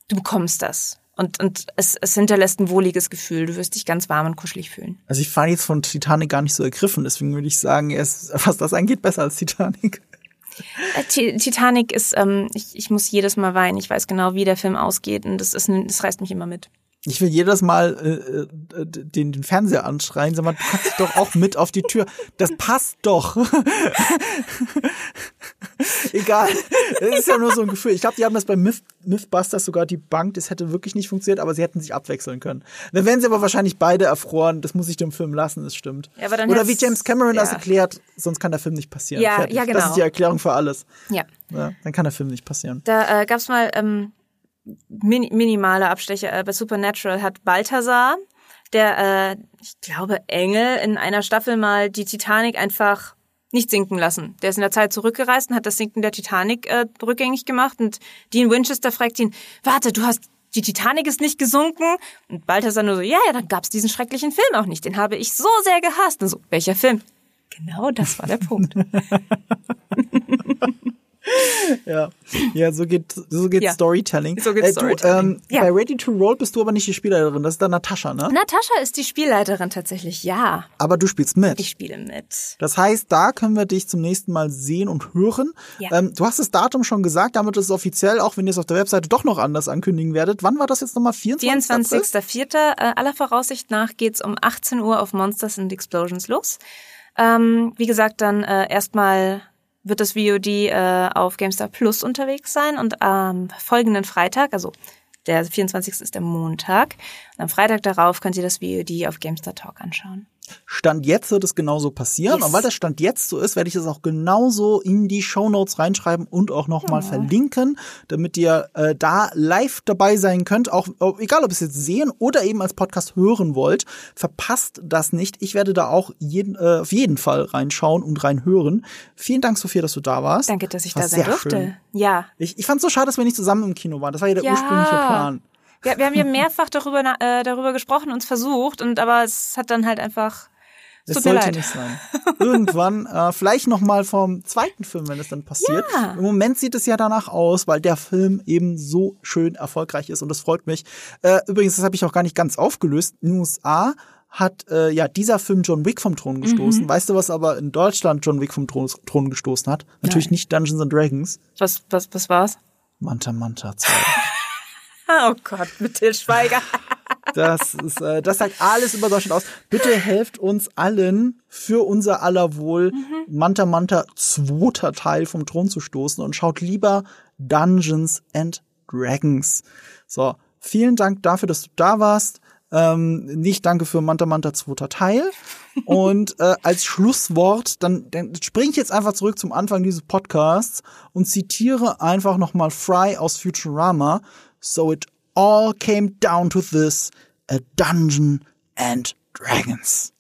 du bekommst das. Und, und es, es hinterlässt ein wohliges Gefühl. Du wirst dich ganz warm und kuschelig fühlen. Also ich fand jetzt von Titanic gar nicht so ergriffen, deswegen würde ich sagen, er ist, was das angeht, besser als Titanic. Äh, Ti- Titanic ist, ähm, ich, ich muss jedes Mal weinen. Ich weiß genau, wie der Film ausgeht und das ist, das reißt mich immer mit. Ich will jedes Mal äh, äh, den, den Fernseher anschreien, sag mal, du kannst doch auch mit auf die Tür. Das passt doch. Egal. Es ist ja nur so ein Gefühl. Ich glaube, die haben das bei Myth, Mythbusters sogar die Bank, das hätte wirklich nicht funktioniert, aber sie hätten sich abwechseln können. Dann wären sie aber wahrscheinlich beide erfroren. Das muss ich dem Film lassen, das stimmt. Ja, aber dann Oder wie James Cameron das ja. erklärt, sonst kann der Film nicht passieren. Ja, Fertig. ja, Das genau. ist die Erklärung für alles. Ja. Ja, dann kann der Film nicht passieren. Da äh, gab's mal ähm, min minimale Abstecher. Äh, bei Supernatural hat Balthasar, der, äh, ich glaube, Engel in einer Staffel mal die Titanic einfach nicht sinken lassen. Der ist in der Zeit zurückgereist und hat das Sinken der Titanic äh, rückgängig gemacht. Und Dean Winchester fragt ihn, warte, du hast die Titanic ist nicht gesunken. Und Balthasar nur so, ja, ja, dann gab's diesen schrecklichen Film auch nicht. Den habe ich so sehr gehasst. Und so, welcher Film? Genau das war der Punkt. Ja, ja, so geht so geht Ja. Storytelling. So geht äh, Storytelling. Du, ähm, Ja. Bei Ready to Roll bist du aber nicht die Spielerin, das ist dann Natascha, ne? Natascha ist die Spielleiterin tatsächlich, ja. Aber du spielst mit. Ich spiele mit. Das heißt, da können wir dich zum nächsten Mal sehen und hören. Ja. Ähm, du hast das Datum schon gesagt, damit ist es offiziell, auch wenn ihr es auf der Webseite doch noch anders ankündigen werdet. Wann war das jetzt nochmal? 24. April? 24.04. Äh, aller Voraussicht nach geht's um 18 Uhr auf Monsters and Explosions los. Ähm, wie gesagt, dann äh, erstmal wird das VOD äh, auf GameStar Plus unterwegs sein und am folgenden Freitag, also der 24. ist der Montag, und am Freitag darauf könnt ihr das VOD auf GameStar Talk anschauen. Stand jetzt wird es genauso passieren. Yes. Und weil das Stand jetzt so ist, werde ich es auch genauso in die Shownotes reinschreiben und auch nochmal verlinken, damit ihr äh, da live dabei sein könnt. Auch egal, ob ihr es jetzt sehen oder eben als Podcast hören wollt, verpasst das nicht. Ich werde da auch jeden, äh, auf jeden Fall reinschauen und reinhören. Vielen Dank, Sophia, dass du da warst. Danke, dass ich War da sein sehr durfte. schön. Ja. Ich, ich fand es so schade, dass wir nicht zusammen im Kino waren. Das war ja der Ja. ursprüngliche Plan. Wir, wir haben ja mehrfach darüber, äh, darüber gesprochen, uns versucht, und aber es hat dann halt einfach. Es Es tut mir sollte leid. nicht sein. Irgendwann, äh, vielleicht noch mal vom zweiten Film, wenn es dann passiert. Ja. Im Moment sieht es ja danach aus, weil der Film eben so schön erfolgreich ist und das freut mich. Äh, übrigens, das habe ich auch gar nicht ganz aufgelöst. In den USA hat äh, ja dieser Film John Wick vom Thron Mhm. gestoßen. Weißt du, was aber in Deutschland John Wick vom Thron, Thron gestoßen hat? Natürlich nicht Dungeons and Dragons. Was, was, was war's? Manta Manta 2. Oh Gott, mit Til Schweiger. Das ist, äh, das sagt alles über Deutschland aus. Bitte helft uns allen für unser aller Wohl, Manta Manta zweiter Teil vom Thron zu stoßen und schaut lieber Dungeons and Dragons. So, vielen Dank dafür, dass du da warst. Ähm, nicht danke für Manta Manta zweiter Teil. Und äh, als Schlusswort, dann, dann springe ich jetzt einfach zurück zum Anfang dieses Podcasts und zitiere einfach nochmal Fry aus Futurama. So it all came down to this, a dungeon and dragons.